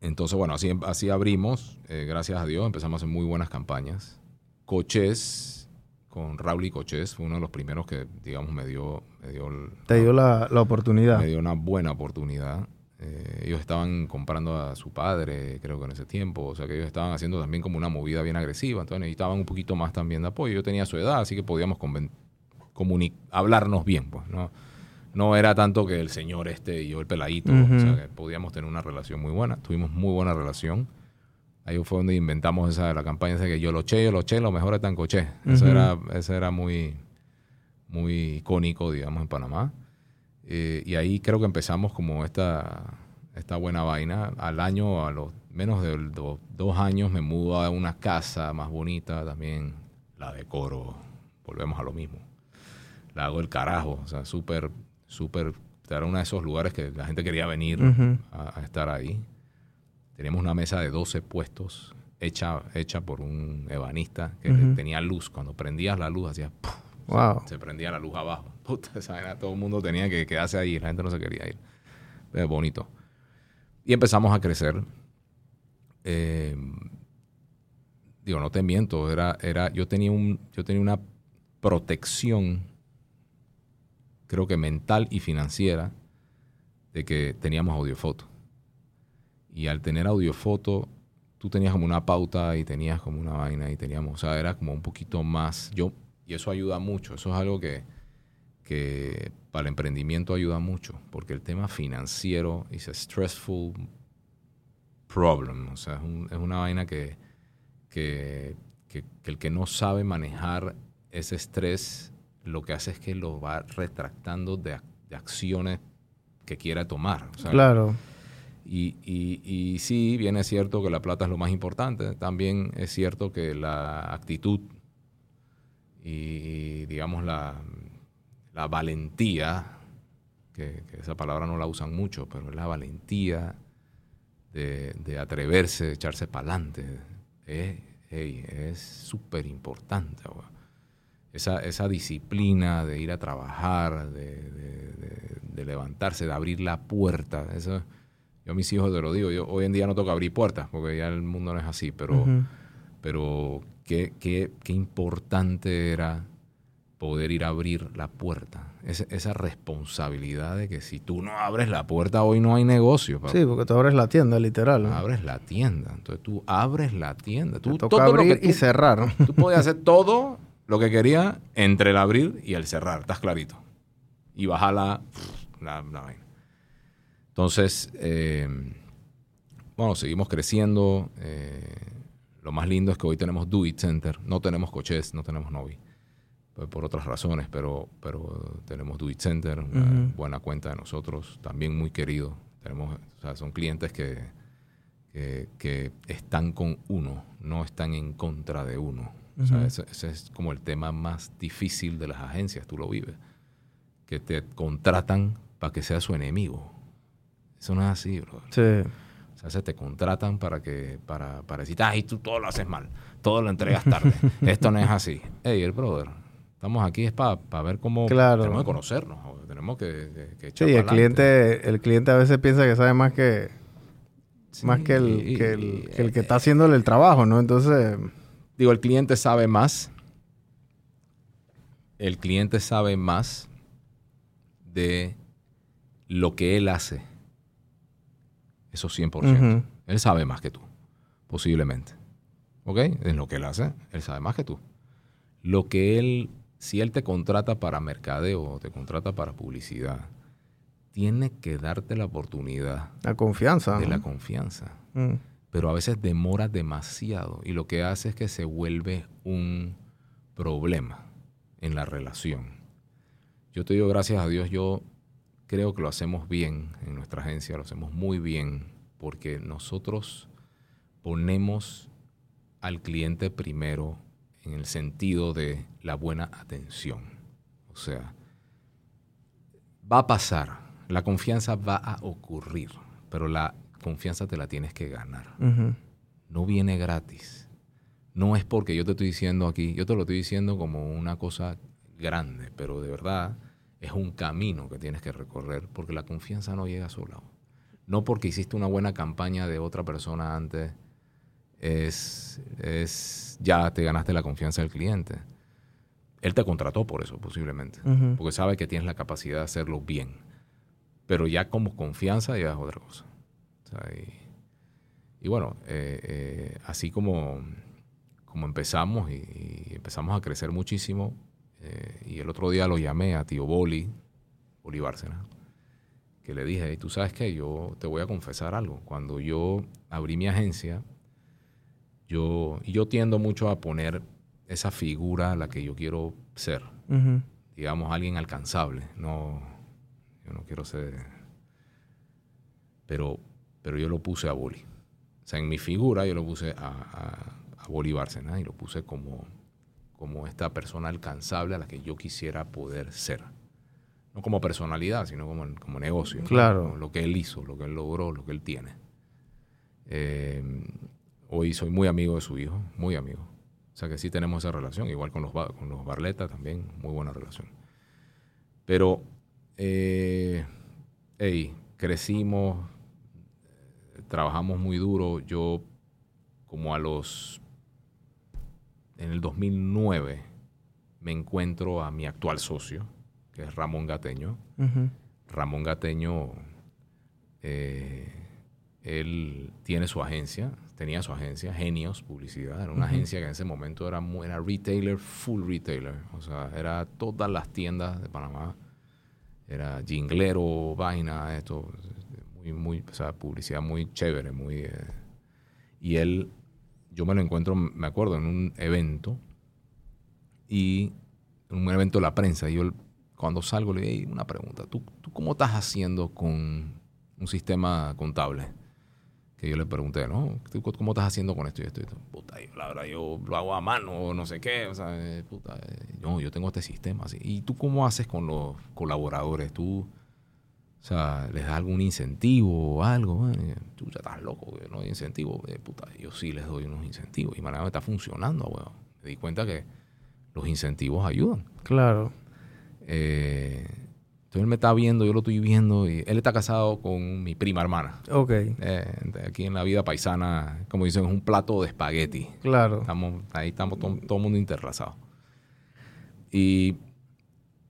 entonces, bueno, así, así abrimos. eh, gracias a Dios empezamos a hacer muy buenas campañas. Coches, con Raúl y Coches, fue uno de los primeros que, digamos, me dio, me dio, el- Te dio la, la oportunidad. me dio una buena oportunidad. Eh, ellos estaban comprando a su padre, creo que en ese tiempo. O sea, que ellos estaban haciendo también como una movida bien agresiva. Entonces necesitaban un poquito más también de apoyo. Yo tenía su edad, así que podíamos hablarnos bien, pues, ¿no? No era tanto que el señor este y yo el peladito. O sea, que podíamos tener una relación muy buena. Tuvimos muy buena relación. Ahí fue donde inventamos esa la campaña esa que yo lo che, yo lo che, lo mejor está en coche. Eso era, eso era muy, muy icónico, digamos, en Panamá. Eh, y ahí creo que empezamos como esta, esta buena vaina. Al año, a los menos de do- dos años, me mudo a una casa más bonita también. La decoro. Volvemos a lo mismo. La hago el carajo. O sea, súper, súper. Era uno de esos lugares que la gente quería venir a, a estar ahí. Teníamos una mesa de 12 puestos hecha, hecha por un ebanista que tenía luz. Cuando prendías la luz, hacía... ¡puf! Wow. se prendía la luz abajo. Puta, esa vaina, todo el mundo tenía que quedarse ahí, la gente no se quería ir. Es bonito. Y empezamos a crecer. Eh, digo, no te miento, era, era, yo, tenía un, yo tenía una protección, creo que mental y financiera, de que teníamos audiofoto. Y al tener audiofoto, tú tenías como una pauta y tenías como una vaina y teníamos, o sea, era como un poquito más, yo, y eso ayuda mucho, eso es algo que, que para el emprendimiento ayuda mucho, porque el tema financiero es stressful problem, o sea, es una vaina que, que, que- que el que no sabe manejar ese estrés, lo que hace es que lo va retractando de, ac- de acciones que quiera tomar. o sea, Claro. y, y, y sí, bien es cierto que la plata es lo más importante. También es cierto que la actitud y, digamos, la, la valentía, que, que esa palabra no la usan mucho, pero es la valentía de, de atreverse, de echarse para adelante, hey, es súper importante. Esa, esa disciplina de ir a trabajar, de, de- de- de levantarse, de abrir la puerta. Eso, yo a mis hijos te lo digo, yo hoy en día no toca abrir puertas, porque ya el mundo no es así, pero, pero qué, qué, qué importante era poder ir a abrir la puerta. Esa, esa responsabilidad de que si tú no abres la puerta, hoy no hay negocio. papá. Sí, porque tú abres la tienda, literal. ¿no? Abres la tienda. Entonces tú abres la tienda. Te Tú, toca todo lo abrir y cerrar. Tú podías hacer todo lo que querías entre el abrir y el cerrar, estás clarito. Y bajar la, la, la vaina. Entonces, eh, bueno, seguimos creciendo. eh, lo más lindo es que hoy tenemos Do It Center. No tenemos coches, no tenemos Novi. Por, por otras razones, pero, pero tenemos Do It Center, una buena cuenta de nosotros, también muy querido. Tenemos, o sea, son clientes que, que, que están con uno, no están en contra de uno. O sea, Ujú. ese, ese es como el tema más difícil de las agencias, tú lo vives. Que te contratan para que seas su enemigo. Eso no es así, bro. Sí. O sea, se te contratan para que para, para decir, ay, tú todo lo haces mal, todo lo entregas tarde. Esto no es así. Hey, el brother, estamos aquí es para ver cómo Claro. tenemos que conocernos, joder, tenemos que, que, que Sí, echar el cliente, el cliente a veces piensa que sabe más que, más que el, que el, que el que eh, está haciéndole el trabajo, ¿no? Entonces, Digo, el cliente sabe más. El cliente sabe más de lo que él hace. Eso 100%. Ujú. Él sabe más que tú, posiblemente. ¿Ok? En lo que él hace, él sabe más que tú. Lo que él, si él te contrata para mercadeo o te contrata para publicidad, tiene que darte la oportunidad la confianza. de ¿no? la confianza Mm. Pero a veces demora demasiado y lo que hace es que se vuelve un problema en la relación. Yo te digo, gracias a Dios, yo creo que lo hacemos bien en nuestra agencia, lo hacemos muy bien, porque nosotros ponemos al cliente primero en el sentido de la buena atención. O sea, va a pasar, la confianza va a ocurrir, pero la confianza te la tienes que ganar no viene gratis. No es porque yo te estoy diciendo aquí, yo te lo estoy diciendo como una cosa grande, pero de verdad es un camino que tienes que recorrer porque la confianza no llega sola. No porque hiciste una buena campaña de otra persona antes, es, es ya te ganaste la confianza del cliente. Él te contrató por eso, posiblemente, porque sabe que tienes la capacidad de hacerlo bien. Pero ya como confianza ya es otra cosa. O sea, y, y bueno, eh, eh, así como, como empezamos y, y empezamos a crecer muchísimo, eh, y el otro día lo llamé a tío Boli, Boli Bárcena, que le dije, "Ey, tú sabes que yo te voy a confesar algo. Cuando yo abrí mi agencia, yo, yo tiendo mucho a poner esa figura a la que yo quiero ser, digamos, alguien alcanzable. No, yo no quiero ser... Pero, pero yo lo puse a Boli. O sea, en mi figura yo lo puse a, a, a Boli Bárcena y lo puse como, como esta persona alcanzable a la que yo quisiera poder ser. No como personalidad, sino como, como negocio. ¿no? Claro. Lo que él hizo, lo que él logró, lo que él tiene. Eh, hoy soy muy amigo de su hijo, muy amigo. O sea que sí tenemos esa relación, igual con los, con los Barleta también, muy buena relación. Pero, eh, hey, crecimos, eh, trabajamos muy duro. Yo, como a los. En el 2009, me encuentro a mi actual socio, que es Ramón Gateño. Ramón Gateño, eh, él tiene su agencia, tenía su agencia, Genios Publicidad, era una agencia que en ese momento era, era retailer, full retailer, o sea, era todas las tiendas de Panamá, era jinglero, vaina, esto, muy, muy, o sea, publicidad muy chévere, muy... eh, y él, yo me lo encuentro, me acuerdo, en un evento, y en un evento de la prensa, y yo cuando salgo le digo, "Ey, una pregunta, ¿tú, ¿tú cómo estás haciendo con un sistema contable? Que yo le pregunté, ¿no? ¿Tú ¿Cómo estás haciendo con esto y esto y esto? Puta, yo, la verdad, yo lo hago a mano, no sé qué, o sea, eh, puta, eh, yo, yo tengo este sistema así. ¿Y tú cómo haces con los colaboradores? ¿Tú, o sea, les das algún incentivo o algo? Tú ya estás loco, güey, no hay incentivo. Eh, puta, yo sí les doy unos incentivos y manera me está funcionando, weón. Me di cuenta que los incentivos ayudan. Claro. Eh, entonces él me está viendo, yo lo estoy viendo y él está casado con mi prima hermana. Ok. Eh, aquí en la vida paisana, como dicen, es un plato de espagueti. Claro. Estamos, ahí estamos to- todo el mundo interrelazado. Y,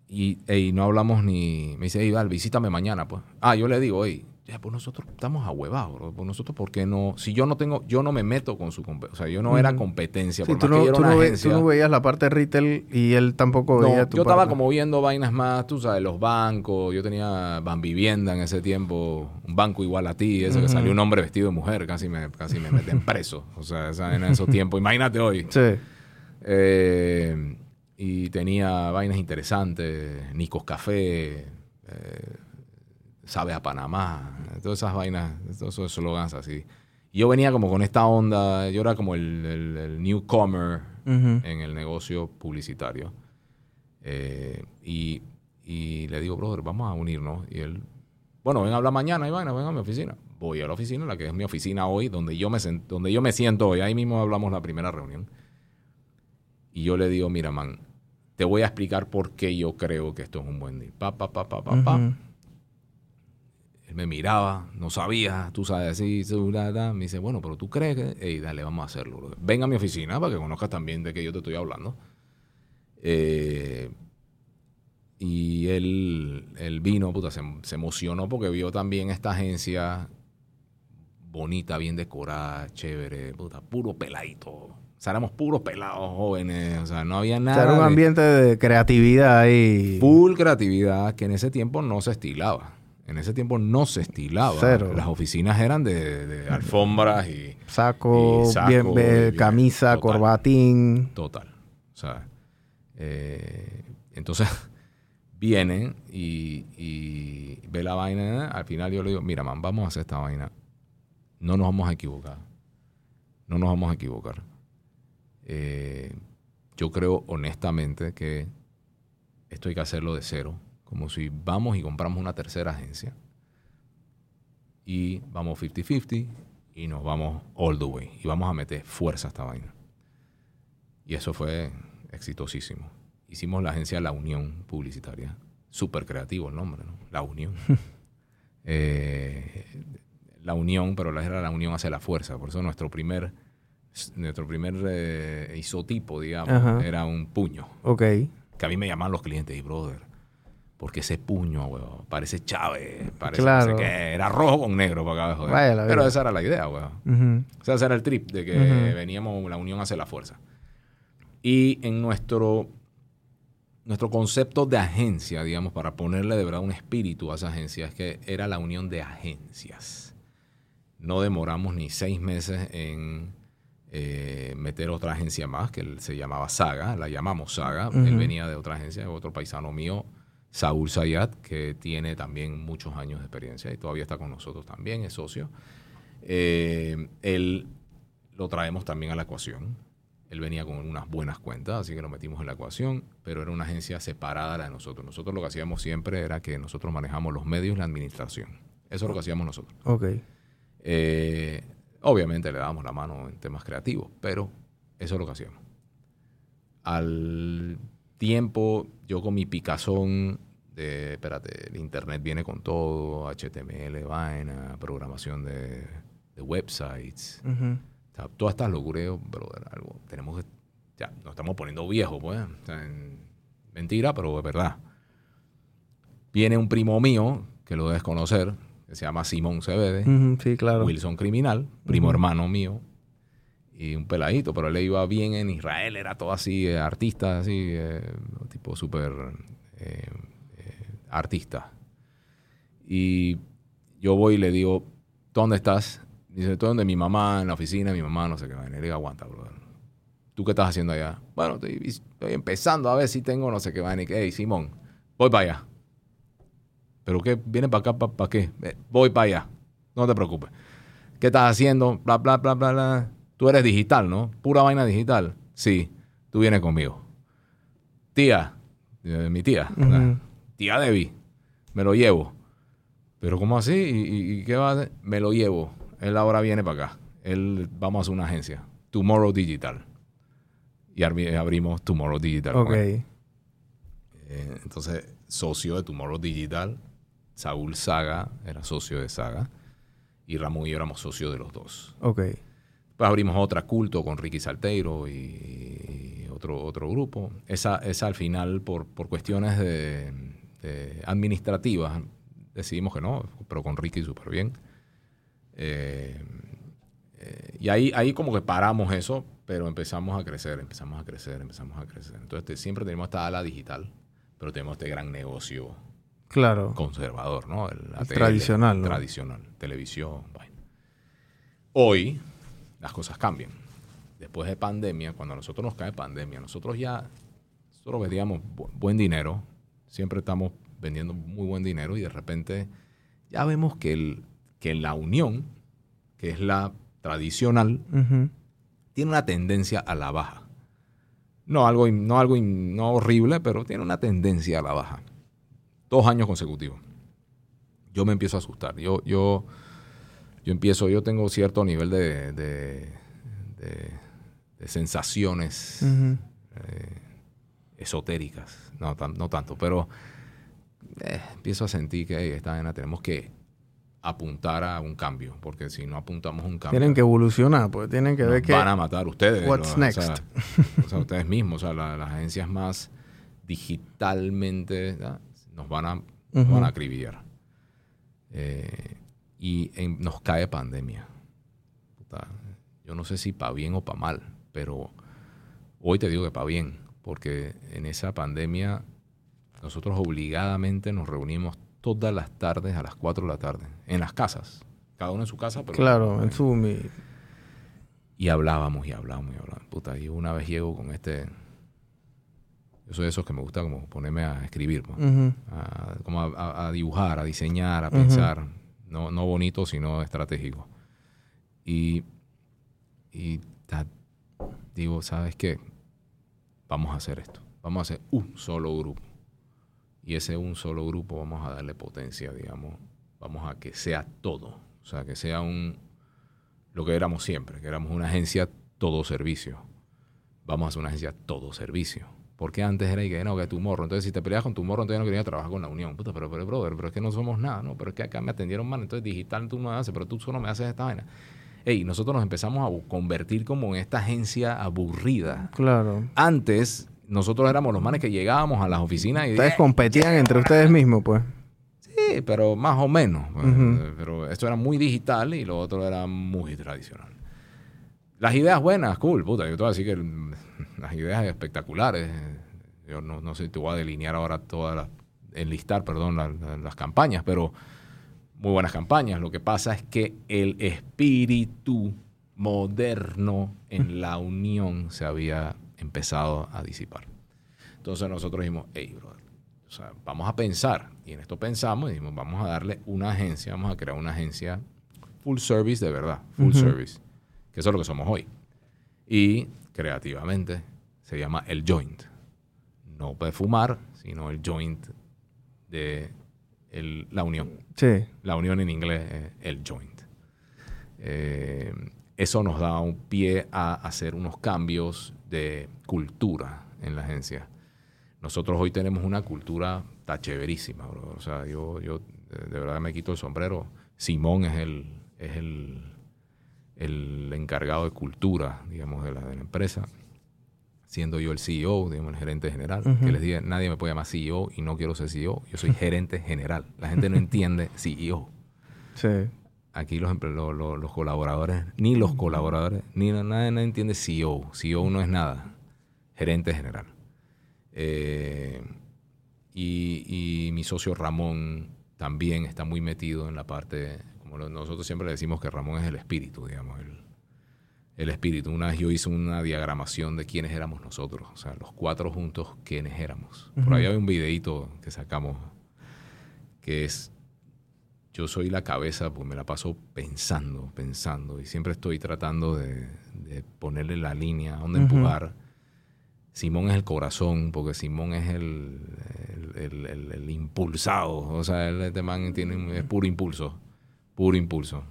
y ey, no hablamos ni... Me dice, hey, Val, visítame mañana, pues. Ah, yo le digo, hey, ya, pues nosotros estamos ahuevados, bro. Pues nosotros, ¿por qué no? Si yo no tengo... Yo no me meto con su... compe- O sea, yo no era competencia. Sí, por tú, más que no, era tú, una no ve- agencia. tú no veías la parte retail y él tampoco No, veía tu yo estaba como viendo vainas más, tú sabes, los bancos. Yo tenía Banvivienda en ese tiempo, un banco igual a ti, ese que salió un hombre vestido de mujer, casi me, casi me meten preso. O sea, esa, en esos tiempos. Imagínate hoy. Sí. Eh, y tenía vainas interesantes, Nicos Café, eh, Sabe a Panamá, todas esas vainas, todos esos slogans así. Y yo venía como con esta onda, yo era como el, el- el newcomer en el negocio publicitario. Eh, y, y le digo, brother, vamos a unirnos. Y él, bueno, ven a hablar mañana, Ivana, ven a mi oficina. Voy a la oficina, la que es mi oficina hoy, donde yo me, donde yo me siento hoy. Ahí mismo hablamos la primera reunión. Y yo le digo, mira, man, te voy a explicar por qué yo creo que esto es un buen deal. Pa, pa, pa, pa, pa. Él me miraba, no sabía, tú sabes, así, me dice, bueno, pero tú crees que, Ey, dale, vamos a hacerlo. bro. Ven a mi oficina para que conozcas también de qué yo te estoy hablando. Eh, y él, él vino, puta, se, se emocionó porque vio también esta agencia bonita, bien decorada, chévere, puta, puro peladito. O sea, éramos puros pelados jóvenes, o sea, no había O nada. sea, era un ambiente de creatividad ahí. full creatividad que en ese tiempo no se estilaba. En ese tiempo no se estilaba. Cero. Las oficinas eran de, de alfombras y Saco, Y saco, bien, bien, camisa, total. corbatín. total. O sea, eh, entonces vienen y, y ve la vaina. Al final yo le digo, mira, man, vamos a hacer esta vaina. No nos vamos a equivocar. No nos vamos a equivocar. Eh, yo creo honestamente que esto hay que hacerlo de cero. Como si vamos y compramos una tercera agencia y vamos 50-50 y nos vamos all the way. Y vamos a meter fuerza a esta vaina. Y eso fue exitosísimo. Hicimos la agencia La Unión Publicitaria. Súper creativo el nombre, ¿no? La Unión. Eh, la Unión, pero la era la Unión hace la fuerza. Por eso nuestro primer, nuestro primer eh, isotipo, digamos, Ajá. era un puño. Ok. Que a mí me llaman los clientes y, brother, porque ese puño, weón, parece Chávez, parece Claro. no sé qué. Era rojo con negro para acá la Pero esa era la idea, weón. O sea, ese era el trip de que veníamos, la unión hace la fuerza. Y en nuestro, nuestro concepto de agencia, digamos, para ponerle de verdad un espíritu a esa agencia, es que era la unión de agencias. No demoramos ni seis meses en eh, meter otra agencia más, que él se llamaba Saga, la llamamos Saga. Él venía de otra agencia, de otro paisano mío, Saúl Sayat, que tiene también muchos años de experiencia y todavía está con nosotros también, es socio. Eh, él lo traemos también a la ecuación. Él venía con unas buenas cuentas, así que lo metimos en la ecuación, pero era una agencia separada de la de nosotros. Nosotros lo que hacíamos siempre era que nosotros manejamos los medios y la administración. Eso es lo que hacíamos nosotros. Ok. Eh, obviamente le dábamos la mano en temas creativos, pero eso es lo que hacíamos. Al tiempo, yo con mi picazón de, espérate, el internet viene con todo, HTML, vaina, programación de, de websites, Ujú. o sea, todas estas locuras, yo, brother, algo, tenemos que, ya, nos estamos poniendo viejos, pues. O sea, en- mentira, pero es verdad. Viene un primo mío, que lo debes conocer, que se llama Simón Sí, claro. Wilson Criminal, primo hermano mío, y un peladito, pero él le iba bien en Israel, era todo así, eh, artista, así, eh, tipo súper eh, artista. Y yo voy y le digo, ¿dónde estás? Dice, estoy donde mi mamá, en la oficina, mi mamá, no sé qué. Y le digo, aguanta, brother. ¿Tú qué estás haciendo allá? Bueno, estoy, estoy empezando a ver si tengo no sé qué. Y Hey, Simón, voy para allá. ¿Pero qué? ¿Viene para acá? ¿Para qué? Eh, Voy para allá. No te preocupes. ¿Qué estás haciendo? Bla, bla, bla, bla, bla. Tú eres digital, ¿no? Pura vaina digital. Sí, tú vienes conmigo. Tía, eh, mi tía, Ujú. tía Debbie, me lo llevo. ¿Pero cómo así? ¿Y, qué va a hacer? Me lo llevo. Él ahora viene para acá. Él, vamos a hacer una agencia. Tomorrow Digital. Y abrimos Tomorrow Digital. con Ok. Eh, entonces, socio de Tomorrow Digital. Saúl Saga era socio de Saga. Y Ramón y yo éramos socios de los dos. Ok. Pues abrimos otra culto con Ricky Salteiro y otro, otro grupo. Esa, esa al final, por, por cuestiones de, de administrativas, decidimos que no, pero con Ricky súper bien. Eh, eh, y ahí, ahí como que paramos eso, pero empezamos a crecer, empezamos a crecer, empezamos a crecer. Entonces te- siempre tenemos esta ala digital, pero tenemos este gran negocio Claro. conservador, ¿no? El tradicional, ¿no? Tradicional, televisión, vaina. Hoy las cosas cambian. Después de pandemia, cuando a nosotros nos cae pandemia, nosotros ya nosotros vendíamos bu- buen dinero, siempre estamos vendiendo muy buen dinero y de repente ya vemos que, el, que la unión, que es la tradicional tiene una tendencia a la baja. No algo, no algo no horrible, pero tiene una tendencia a la baja. Dos años consecutivos. Yo me empiezo a asustar. Yo, yo, yo empiezo, yo tengo cierto nivel de, de- de- de sensaciones eh, esotéricas. No, tan- no tanto, pero eh, empiezo a sentir que "Ey, esta vaina tenemos que apuntar a un cambio, porque si no apuntamos a un cambio, Tienen que evolucionar, pues tienen que ver que... van a matar ustedes. What's ¿no? O next? sea, o sea, ustedes mismos, o sea, la- las agencias más digitalmente. Nos van a, nos van a acribillar. Eh, y en- nos cae pandemia. Puta, yo no sé si para bien o para mal, pero hoy te digo que para bien, porque en esa pandemia nosotros obligadamente nos reunimos todas las tardes a las 4 de la tarde, en las casas, cada uno en su casa, pero Claro, en Zoom y... y hablábamos y hablábamos y hablábamos. Puta, y una vez llego con este. Yo soy de esos que me gusta como ponerme a escribir, a, como a, dibujar, a diseñar, a pensar. No, no bonito, sino estratégico. Y, y ta- digo, ¿sabes qué? Vamos a hacer esto. Vamos a hacer un solo grupo. Y ese un solo grupo vamos a darle potencia, digamos. Vamos a que sea todo. O sea, que sea un lo que éramos siempre, que éramos una agencia todo servicio. Vamos a hacer una agencia todo servicio. Porque antes era y que no, que tu morro. Entonces, si te peleas con tu morro, entonces no quería trabajar con la unión. Puta, pero, pero, brother, pero es que no somos nada, ¿no? Pero es que acá me atendieron mal, entonces digital tú no haces, pero tú solo me haces esta vaina. Ey, nosotros nos empezamos a convertir como en esta agencia aburrida. Claro. Antes, nosotros éramos los manes que llegábamos a las oficinas y... Ustedes competían entre ustedes mismos, pues. Sí, pero más o menos. pues, eh, Pero esto era muy digital y lo otro era muy tradicional. Las ideas buenas, cool, puta. Yo te voy a decir que las ideas espectaculares. Yo no, no sé si te voy a delinear ahora todas las, enlistar, perdón, la- la- las campañas, pero muy buenas campañas. Lo que pasa es que el espíritu moderno en la unión se había empezado a disipar. Entonces nosotros dijimos, hey, brother, o sea, vamos a pensar. Y en esto pensamos y dijimos, vamos a darle una agencia, vamos a crear una agencia full service de verdad, full service, que eso es lo que somos hoy. Y creativamente se llama el joint. No de fumar, sino el joint de el- la unión. Sí. La unión en inglés es el joint. Eh, eso nos da un pie a hacer unos cambios de cultura en la agencia. Nosotros hoy tenemos una cultura está chéverísima, bro. O sea, yo, yo de de verdad me quito el sombrero. Simón es el, es el, el encargado de cultura, digamos, de la, de la empresa. Siendo yo el CEO, digamos, el gerente general. Que les diga, nadie me puede llamar CEO y no quiero ser CEO. Yo soy gerente general. La gente no entiende CEO. Sí. Aquí los, emple- lo- lo- los colaboradores, ni los colaboradores, ni na- nadie, nadie entiende CEO. CEO no es nada. Gerente general. Eh, y, y mi socio Ramón también está muy metido en la parte, como nosotros siempre le decimos que Ramón es el espíritu, digamos, el, el espíritu. Una vez yo hice una diagramación de quiénes éramos nosotros, o sea, los cuatro juntos, quiénes éramos. Por ahí hay un videito que sacamos que es yo soy la cabeza, pues me la paso pensando, pensando, y siempre estoy tratando de, de ponerle la línea, a dónde empujar. Simón es el corazón, porque Simón es el, el, el- impulsado. O sea, él, este man tiene, es puro impulso, puro impulso.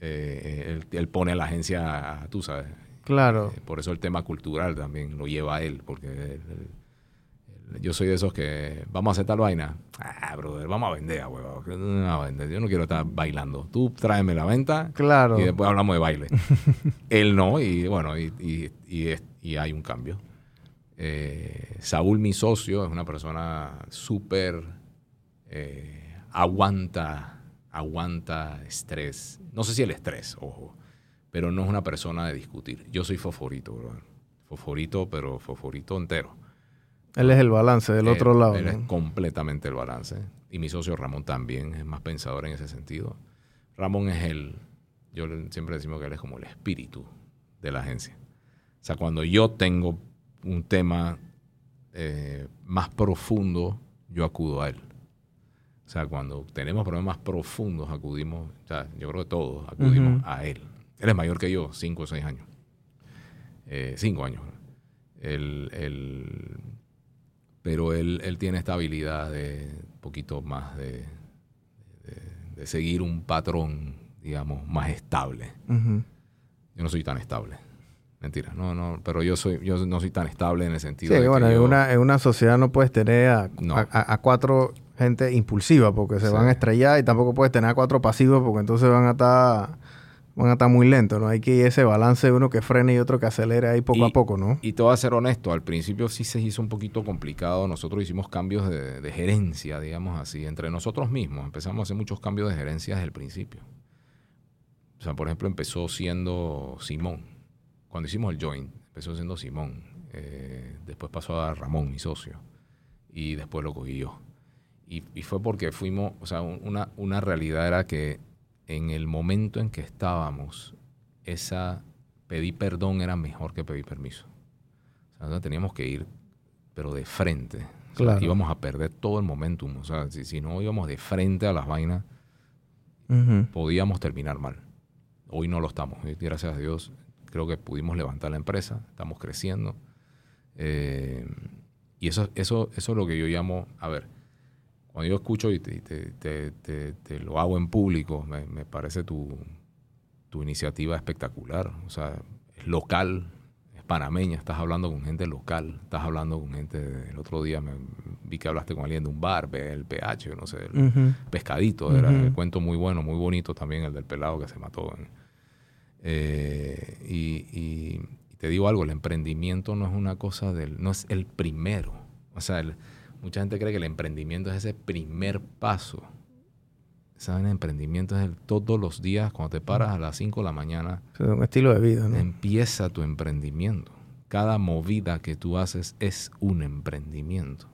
Eh, él, él pone a la agencia, tú sabes. Claro. Eh, por eso el tema cultural también lo lleva a él, porque él- él- él- yo soy de esos que vamos a hacer tal vaina. Ah, brother, vamos a vender, huevón. No, a vender. Yo no quiero estar bailando. Tú tráeme la venta Claro. y después hablamos de baile. Él no, y bueno, y, y- y es- y hay un cambio. Eh, Saúl, mi socio, es una persona súper eh, aguanta, aguanta estrés. No sé si el estrés, ojo, pero no es una persona de discutir. Yo soy fosforito. Fosforito, pero fosforito entero. Él es el balance del Él- otro lado. Él es completamente el balance. Y mi socio Ramón también es más pensador en ese sentido. Ramón es el, yo siempre decimos que él es como el espíritu de la agencia. O sea, cuando yo tengo un tema eh, más profundo, yo acudo a él. O sea, cuando tenemos problemas profundos, acudimos, o sea, yo creo que todos acudimos a él. Él es mayor que yo, cinco o seis años. Eh, cinco años. Él, él- pero él, él tiene esta habilidad de un poquito más de, de- de seguir un patrón, digamos, más estable. Yo no soy tan estable. Mentira, no, no, pero yo soy, yo no soy tan estable en el Sí, sentido de que bueno, en yo- una, en una sociedad no puedes tener a, No. a- a- a cuatro gente impulsiva porque se Sí. van a estrellar y tampoco puedes tener a cuatro pasivos porque entonces van a estar van a estar muy lentos, ¿no? Hay que ir ese balance de uno que frene y otro que acelere ahí poco Y- a poco, ¿no? Y te voy a ser honesto, al principio sí se hizo un poquito complicado. Nosotros hicimos cambios de, de gerencia, digamos así, entre nosotros mismos. Empezamos a hacer muchos cambios de gerencia desde el principio. O sea, por ejemplo, empezó siendo Simón. Cuando hicimos el joint, empezó siendo Simón. Eh, después pasó a Ramón, mi socio. Y después lo cogí yo. Y, y fue porque fuimos, o sea, un- una, una realidad era que en el momento en que estábamos, esa pedir perdón era mejor que pedir permiso. O sea, nosotros teníamos que ir, pero de frente. O sea, Claro. íbamos a perder todo el momentum. O sea, si, si no íbamos de frente a las vainas, podíamos terminar mal. Hoy no lo estamos. Gracias a Dios, creo que pudimos levantar la empresa, estamos creciendo. Eh, y eso, eso, eso es lo que yo llamo, a ver, cuando yo escucho y te, y te- te- te- te lo hago en público, me, me parece tu, tu iniciativa espectacular. O sea, es local, es panameña, estás hablando con gente local, estás hablando con gente, de- el otro día me, vi que hablaste con alguien de un bar, el PH, no sé, el-. Pescadito, era Ujú. el cuento muy bueno, muy bonito también, el del pelado que se mató. eh, y- y te digo algo, el emprendimiento no es una cosa del, no es el primero. O sea, el- mucha gente cree que el emprendimiento es ese primer paso. ¿Saben? El emprendimiento es el todos los días, cuando te paras a las 5 de la mañana, Sí, un estilo de vida, ¿no? empieza tu emprendimiento. Cada movida que tú haces es un emprendimiento.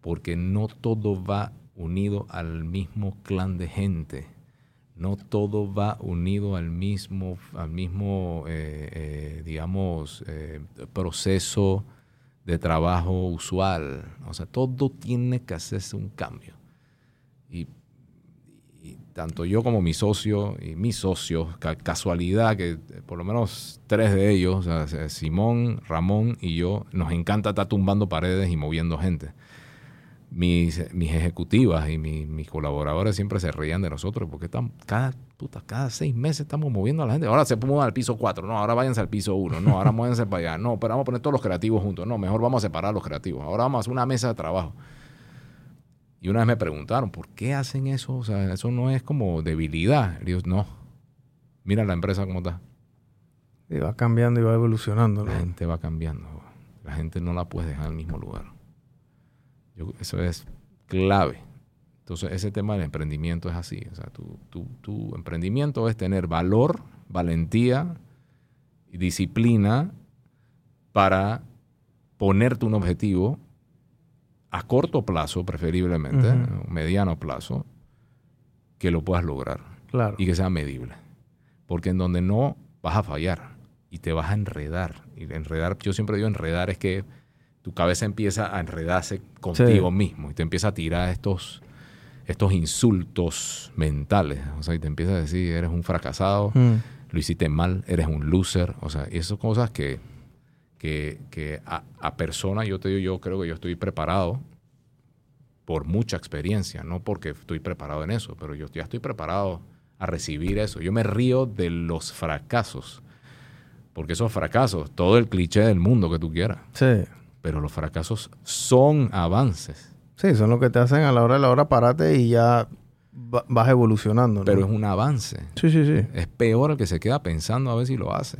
Porque no todo va unido al mismo clan de gente. No todo va unido al mismo, al mismo eh, eh, digamos, eh, proceso de trabajo usual. O sea, todo tiene que hacerse un cambio. Y tanto yo como mi socio y mis socios, ca- casualidad que eh, por lo menos tres de ellos, o sea, se- Simón, Ramón y yo, nos encanta estar tumbando paredes y moviendo gente. Mis, mis ejecutivas y mi- mis colaboradores siempre se reían de nosotros porque están, cada, puta, cada seis meses estamos moviendo a la gente. Ahora se muevan al piso 4, no, ahora váyanse al piso 1, no, ahora muévanse para allá, no, pero vamos a poner todos los creativos juntos, no, mejor vamos a separar a los creativos, ahora vamos a hacer una mesa de trabajo. Y una vez me preguntaron, ¿por qué hacen eso? O sea, eso no es como debilidad. Y digo, no. Mira la empresa cómo está. Y va cambiando y va evolucionando, ¿no? La gente va cambiando. La gente no la puedes dejar en el mismo lugar. Yo- eso es clave. Entonces, ese tema del emprendimiento es así. O sea, tu, tu- tu emprendimiento es tener valor, valentía y disciplina para ponerte un objetivo a corto plazo, preferiblemente, o mediano plazo, que lo puedas lograr Claro. y que sea medible. Porque en donde no vas a fallar y te vas a enredar. Y enredar, yo siempre digo enredar es que tu cabeza empieza a enredarse contigo mismo y te empieza a tirar estos, estos insultos mentales. O sea, y te empieza a decir, eres un fracasado, Mm. lo hiciste mal, eres un loser. O sea, y esas cosas que, que, que a, a personas, yo te digo, yo creo que yo estoy preparado por mucha experiencia, no porque estoy preparado en eso, pero yo ya estoy preparado a recibir eso. Yo me río de los fracasos, porque esos fracasos, todo el cliché del mundo que tú quieras, Sí. pero los fracasos son avances, Sí, son los que te hacen a la hora de la hora parate y ya va- vas evolucionando, ¿no? pero es un avance. Sí, sí, sí. Es peor el que se queda pensando a ver si lo hace,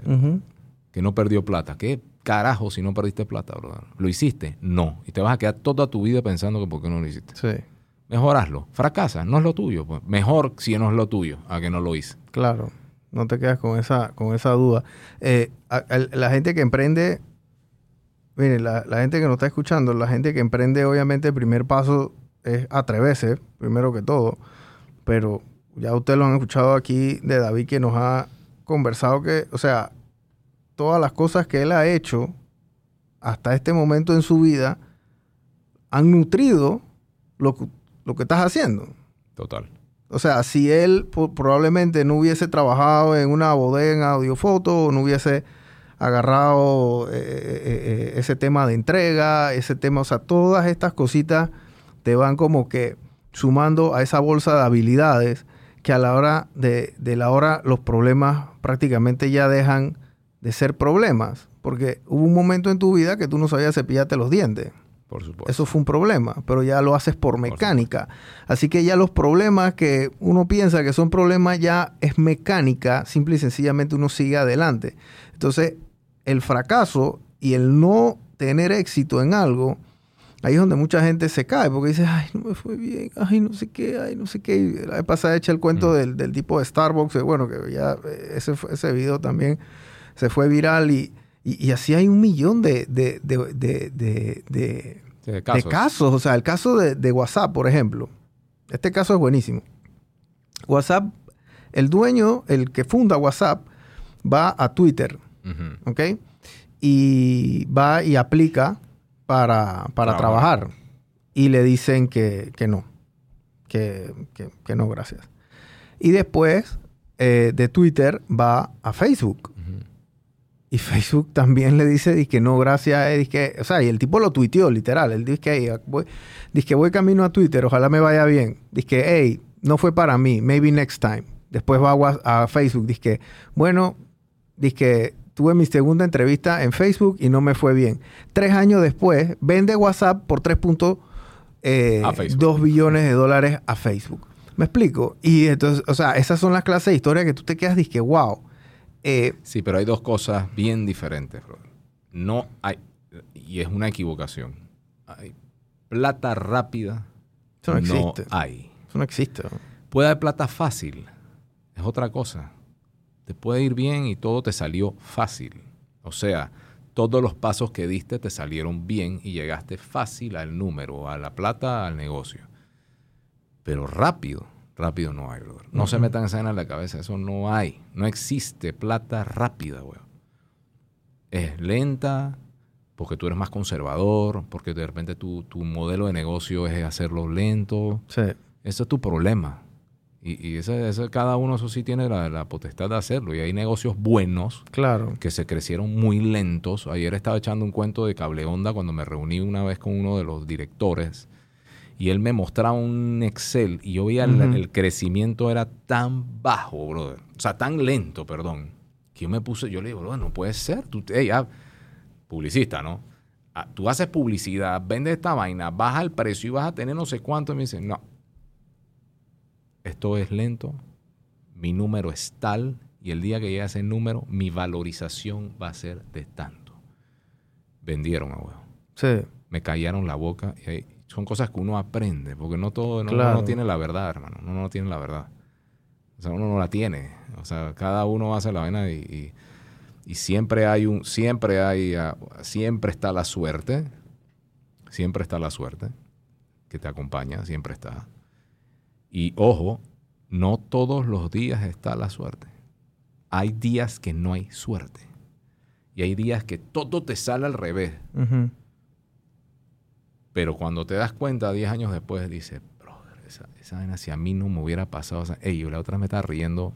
que no perdió plata. ¿Qué carajo si no perdiste plata, brother? ¿Lo hiciste? No. Y te vas a quedar toda tu vida pensando que por qué no lo hiciste. Sí, Mejor hazlo. Fracasa, no es lo tuyo. Pues. Mejor si no es lo tuyo, a que no lo hice. claro. No te quedas con esa, con esa duda. Eh, a- a- la gente que emprende, mire, la, la gente que nos está escuchando, la gente que emprende, obviamente el primer paso es atreverse, primero que todo. Pero ya ustedes lo han escuchado aquí de David que nos ha conversado que, o sea, todas las cosas que él ha hecho hasta este momento en su vida han nutrido lo, que- lo que estás haciendo. Total. O sea, si él probablemente no hubiese trabajado en una bodega en audiofoto, o no hubiese agarrado eh, eh, eh, ese tema de entrega, ese tema, o sea, todas estas cositas te van como que sumando a esa bolsa de habilidades que a la hora de, de la hora los problemas prácticamente ya dejan de ser problemas. Porque hubo un momento en tu vida que tú no sabías cepillarte los dientes. Por supuesto. Eso fue un problema, pero ya lo haces por mecánica. Así que ya los problemas que uno piensa que son problemas ya es mecánica, simple y sencillamente uno sigue adelante. Entonces, el fracaso y el no tener éxito en algo, ahí es donde mucha gente se cae, porque dice, ay, no me fue bien, ay, no sé qué, ay, no sé qué. Y La vez pasada el cuento Mm. del, del tipo de Starbucks, bueno, que ya eh, ese, ese video también se fue viral y, y, y así hay un millón de, de, de, de, casos. casos. O sea, el caso de WhatsApp, por ejemplo. Este caso es buenísimo. WhatsApp, el dueño, el que funda WhatsApp, va a Twitter, ¿ok? Y va y aplica para, para Trabajar. Y le dicen que, que no. Que, que- que no, gracias. Y después eh, de Twitter va a Facebook. Y Facebook también le dice, dice que no, gracias. eh, dice que, o sea, y el tipo lo tuiteó, literal. Él dice que, "Hey, voy, dice que voy camino a Twitter, ojalá me vaya bien. Dice que, hey, no fue para mí, maybe next time. Después va a, a Facebook, dice que, bueno, dice que tuve mi segunda entrevista en Facebook y no me fue bien. Tres años después, vende WhatsApp por 3.2 A Facebook. billones de dólares a Facebook. ¿Me explico? Y entonces, o sea, esas son las clases de historia que tú te quedas, dice que, wow. Eh, Sí, pero hay dos cosas bien diferentes, bro. No hay, y es una equivocación. Hay plata rápida. Eso no existe. hay. Eso no existe. ¿no? Puede haber plata fácil. Es otra cosa. Te puede ir bien y todo te salió fácil. O sea, todos los pasos que diste te salieron bien y llegaste fácil al número, a la plata, al negocio. Pero rápido, rápido no hay, brother. No se metan esa en la cabeza, eso no hay. No existe plata rápida, weón. Es lenta porque tú eres más conservador, porque de repente tu, tu modelo de negocio es hacerlo lento. Sí. Ese es tu problema. Y, y ese, ese- cada uno, eso sí, tiene la, la potestad de hacerlo. Y hay negocios buenos Claro. que se crecieron muy lentos. Ayer estaba echando un cuento de cable onda cuando me reuní una vez con uno de los directores. Y él me mostraba un Excel y yo veía el- crecimiento era tan bajo, brother. O sea, tan lento, perdón. Que yo me puse, yo le digo, "Bro, no puede ser. Tú, ey, ah, publicista, ¿no? Ah, tú haces publicidad, vendes esta vaina, baja el precio y vas a tener no sé cuánto. Y me dice, no. Esto es lento, mi número es tal y el día que llegue a ese número, mi valorización va a ser de tanto. Vendieron, abuelo. Sí. Me callaron la boca. Y ahí- son cosas que uno aprende, porque no todo, no, uno Claro. no tiene la verdad, hermano. Uno no tiene la verdad. O sea, uno no la tiene. O sea, cada uno hace la vaina y, y- y siempre hay un, siempre hay, ah, siempre está la suerte. Siempre está la suerte que te acompaña, siempre está. Y ojo, no todos los días está la suerte. Hay días que no hay suerte. Y hay días que todo te sale al revés. Pero cuando te das cuenta 10 años después, dices, brother, esa, esa vaina si a mí no me hubiera pasado. O sea, ey, yo la otra me está riendo.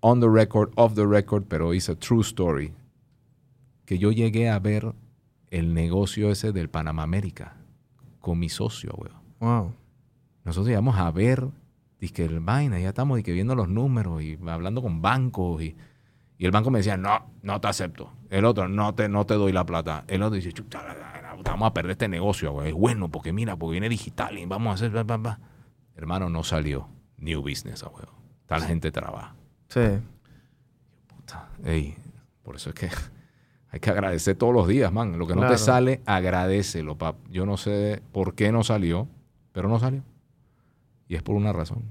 On the record, off the record, pero it's a true story. Que yo llegué a ver el negocio ese del Panamá América con mi socio, weón. Wow. Nosotros llegamos a ver, dizque el vaina, ya estamos dizque, viendo los números y hablando con bancos y, y el banco me decía, no, no te acepto. El otro, no te, no te doy la plata. El otro dice, chuta, vamos a perder este negocio, güey. Es bueno porque mira, porque viene digital y vamos a hacer, bla, bla, bla". Hermano, no salió. New business, güey. Tal gente trabaja. Sí. Puta, ey, por eso es que hay que agradecer todos los días, man. Lo que no Claro. te sale, agradecelo, pap. Yo no sé por qué no salió, pero no salió. Y es por una razón.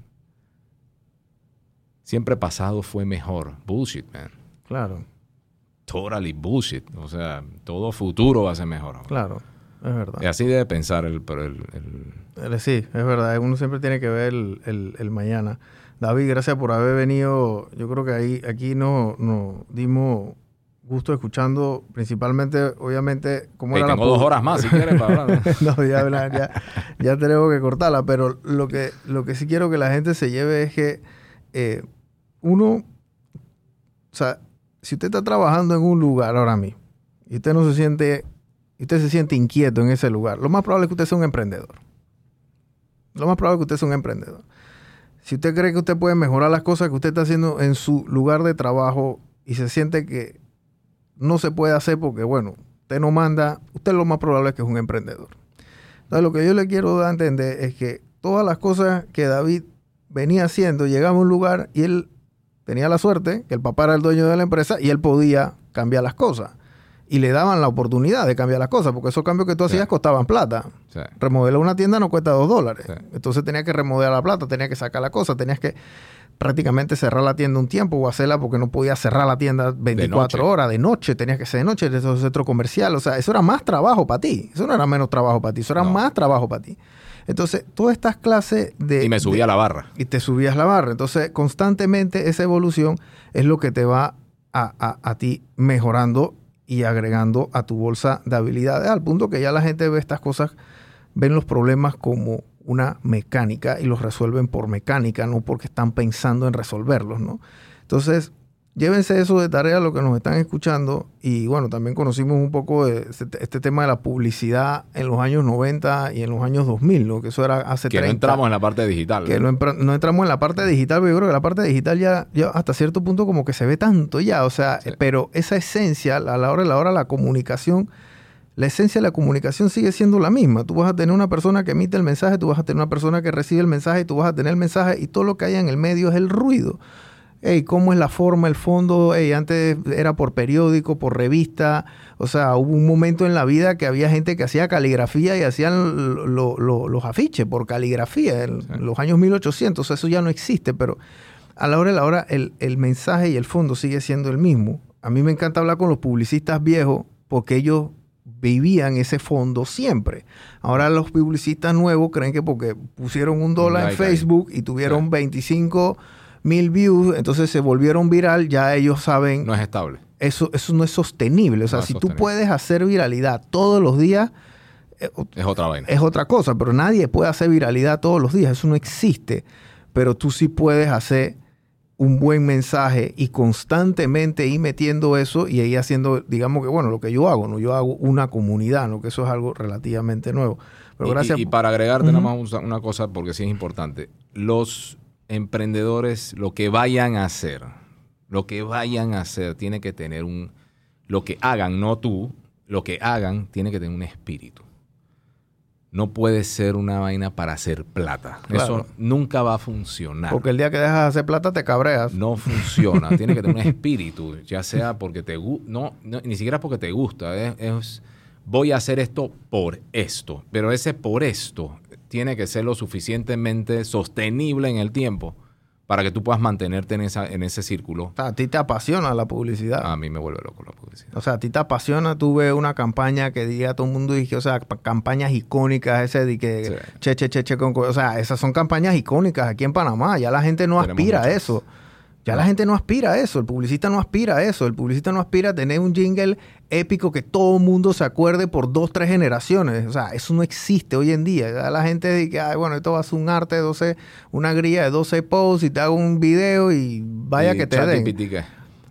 Siempre pasado fue mejor. Bullshit, man. Claro. Totally bullshit. O sea, todo futuro va a ser mejor. ahora. Claro. Es verdad. Y así debe pensar el, pero el, el- Eh, Sí, es verdad. Uno siempre tiene que ver el, el- el mañana. David, gracias por haber venido. Yo creo que ahí aquí nos no dimos gusto escuchando principalmente, obviamente, cómo Hey, era la tengo dos horas más si quieres para hablar. no, ya, ya, ya, tenemos que cortarla, pero lo que, lo que sí quiero que la gente se lleve es que eh, uno, o sea, si usted está trabajando en un lugar ahora mismo y usted no se siente, y usted se siente inquieto en ese lugar, lo más probable es que usted sea un emprendedor. Lo más probable es que usted sea un emprendedor. Si usted cree que usted puede mejorar las cosas que usted está haciendo en su lugar de trabajo y se siente que no se puede hacer porque, bueno, usted no manda, usted lo más probable es que es un emprendedor. Entonces, lo que yo le quiero dar a entender es que todas las cosas que David venía haciendo, llegaba a un lugar y él tenía la suerte, que el papá era el dueño de la empresa y él podía cambiar las cosas. Y le daban la oportunidad de cambiar las cosas, porque esos cambios que tú Sí. hacías costaban plata. Sí. Remodelar una tienda no cuesta dos dólares. Sí. Entonces tenía que remodelar la plata, tenía que sacar la cosa, tenías que prácticamente cerrar la tienda un tiempo o hacerla porque no podía cerrar la tienda 24 noche. horas de noche, tenías que ser de noche, de esos centros comerciales. O sea, eso era más trabajo para ti. Eso no era menos trabajo para ti, eso era No. más trabajo para ti. Entonces, todas estas clases de... Y me subí de- a la barra. y te subías la barra. Entonces, constantemente esa evolución es lo que te va a, a- a ti mejorando y agregando a tu bolsa de habilidades, al punto que ya la gente ve estas cosas, ven los problemas como una mecánica y los resuelven por mecánica, no porque están pensando en resolverlos, ¿no? Entonces, llévense eso de tarea lo que nos están escuchando y bueno, también conocimos un poco de este, este tema de la publicidad en los años 90 y en los años 2000, ¿no? Que eso era hace Que no 30 entramos en la parte digital. que no, no entramos en la parte digital, pero yo creo que la parte digital ya, ya hasta cierto punto como que se ve tanto ya, o sea, Sí. pero esa esencia, a la hora de la hora, la comunicación, la esencia de la comunicación sigue siendo la misma. Tú vas a tener una persona que emite el mensaje, tú vas a tener una persona que recibe el mensaje, y tú vas a tener el mensaje y todo lo que hay en el medio es el ruido. Ey, ¿cómo es la forma, el fondo? Ey, antes era por periódico, por revista. O sea, hubo un momento en la vida que había gente que hacía caligrafía y hacían lo- lo- lo- los afiches por caligrafía en Sí. los años 1800. Eso ya no existe, pero a la hora de la hora el, el mensaje y el fondo sigue siendo el mismo. A mí me encanta hablar con los publicistas viejos porque ellos vivían ese fondo siempre. Ahora los publicistas nuevos creen que porque pusieron un dólar en ahí. Facebook y tuvieron Sí. 25 mil views, entonces se volvieron viral, ya ellos saben, No es estable. eso, eso no es sostenible. O sea, No si tú puedes hacer viralidad todos los días, eh, Es otra vaina. es otra cosa, pero nadie puede hacer viralidad todos los días, eso no existe. Pero tú sí puedes hacer un buen mensaje y constantemente ir metiendo eso y ahí haciendo, digamos que, bueno, lo que yo hago, ¿no? Yo hago una comunidad, ¿no? Que eso es algo relativamente nuevo. Pero Y- gracias. y, y para agregarte nada más un- una cosa, porque sí es importante. Los emprendedores, lo que vayan a hacer, lo que vayan a hacer, tiene que tener un... Lo que hagan, no tú, lo que hagan, tiene que tener un espíritu. No puede ser una vaina para hacer plata. Claro. Eso nunca va a funcionar. porque el día que dejas de hacer plata te cabreas. No funciona. Tiene que tener un espíritu, ya sea porque te gusta, no, no, ni siquiera porque te gusta. Es, es, voy a hacer esto por esto. Pero ese por esto tiene que ser lo suficientemente sostenible en el tiempo para que tú puedas mantenerte en, esa, en ese círculo. O sea, a ti te apasiona la publicidad. A mí me vuelve loco la publicidad. O sea, a ti te apasiona, tú ves una campaña que diga a todo el mundo, dije, o sea, pa- campañas icónicas, ese de que, Sí. che, che, che, che, con, co- o sea, esas son campañas icónicas aquí en Panamá, ya la gente no Tenemos aspira a eso. Ya la gente no aspira a eso, el publicista no aspira a eso, el publicista no aspira a tener un jingle épico que todo el mundo se acuerde por dos, tres generaciones. O sea, eso no existe hoy en día. Ya la gente dice, Ay, bueno, esto va a ser un arte de 12, una grilla de 12 posts y te hago un video y vaya Y que te den.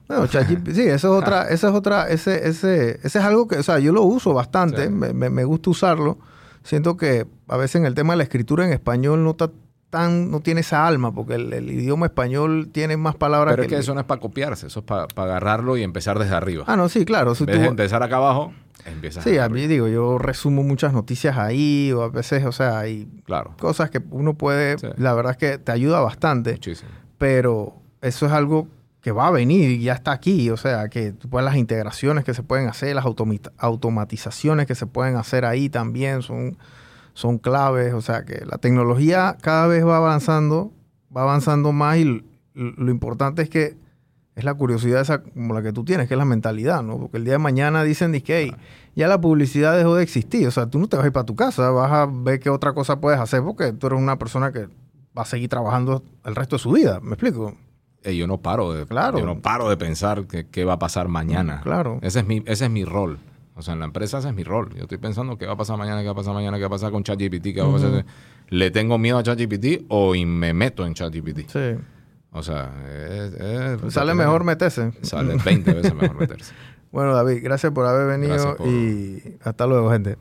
Bueno, ChatGPT, sí, esa es otra, esa es otra, ese, ese, ese es algo que, o sea, yo lo uso bastante, Sí. me, me- me gusta usarlo. Siento que a veces en el tema de la escritura en español no está tan, no tiene esa alma, porque el, el idioma español tiene más palabras Pero es que el- eso no es para copiarse, eso es para agarrarlo y empezar desde arriba. Ah, no, sí, claro. si en vez tú- de empezar acá abajo, empiezas sí, a mí digo, yo resumo muchas noticias ahí, o a veces, o sea, hay Claro, cosas que uno puede, Sí. la verdad es que te ayuda bastante. muchísimo. pero eso es algo que va a venir y ya está aquí. O sea, que las integraciones que se pueden hacer, las automatizaciones que se pueden hacer ahí también son, son claves. O sea, que la tecnología cada vez va avanzando, va avanzando más y lo importante es que es la curiosidad esa como la que tú tienes, que es la mentalidad, ¿no? Porque el día de mañana dicen, que hey, ya la publicidad dejó de existir. O sea, tú no te vas a ir para tu casa, vas a ver qué otra cosa puedes hacer porque tú eres una persona que va a seguir trabajando el resto de su vida. ¿Me explico? yo no paro de, Claro. yo no paro de pensar que- qué va a pasar mañana. Claro. Ese es mi, ese es mi rol. O sea, en la empresa ese es mi rol. Yo estoy pensando qué va a pasar mañana, qué va a pasar mañana, qué va a pasar con ChatGPT, qué va a pasar. ¿Le tengo miedo a ChatGPT o y me meto en ChatGPT? Sí. O sea, es- es- Sale mejor meterse. Sale 20 veces mejor meterse. Bueno, David, gracias por haber venido por- y hasta luego, gente.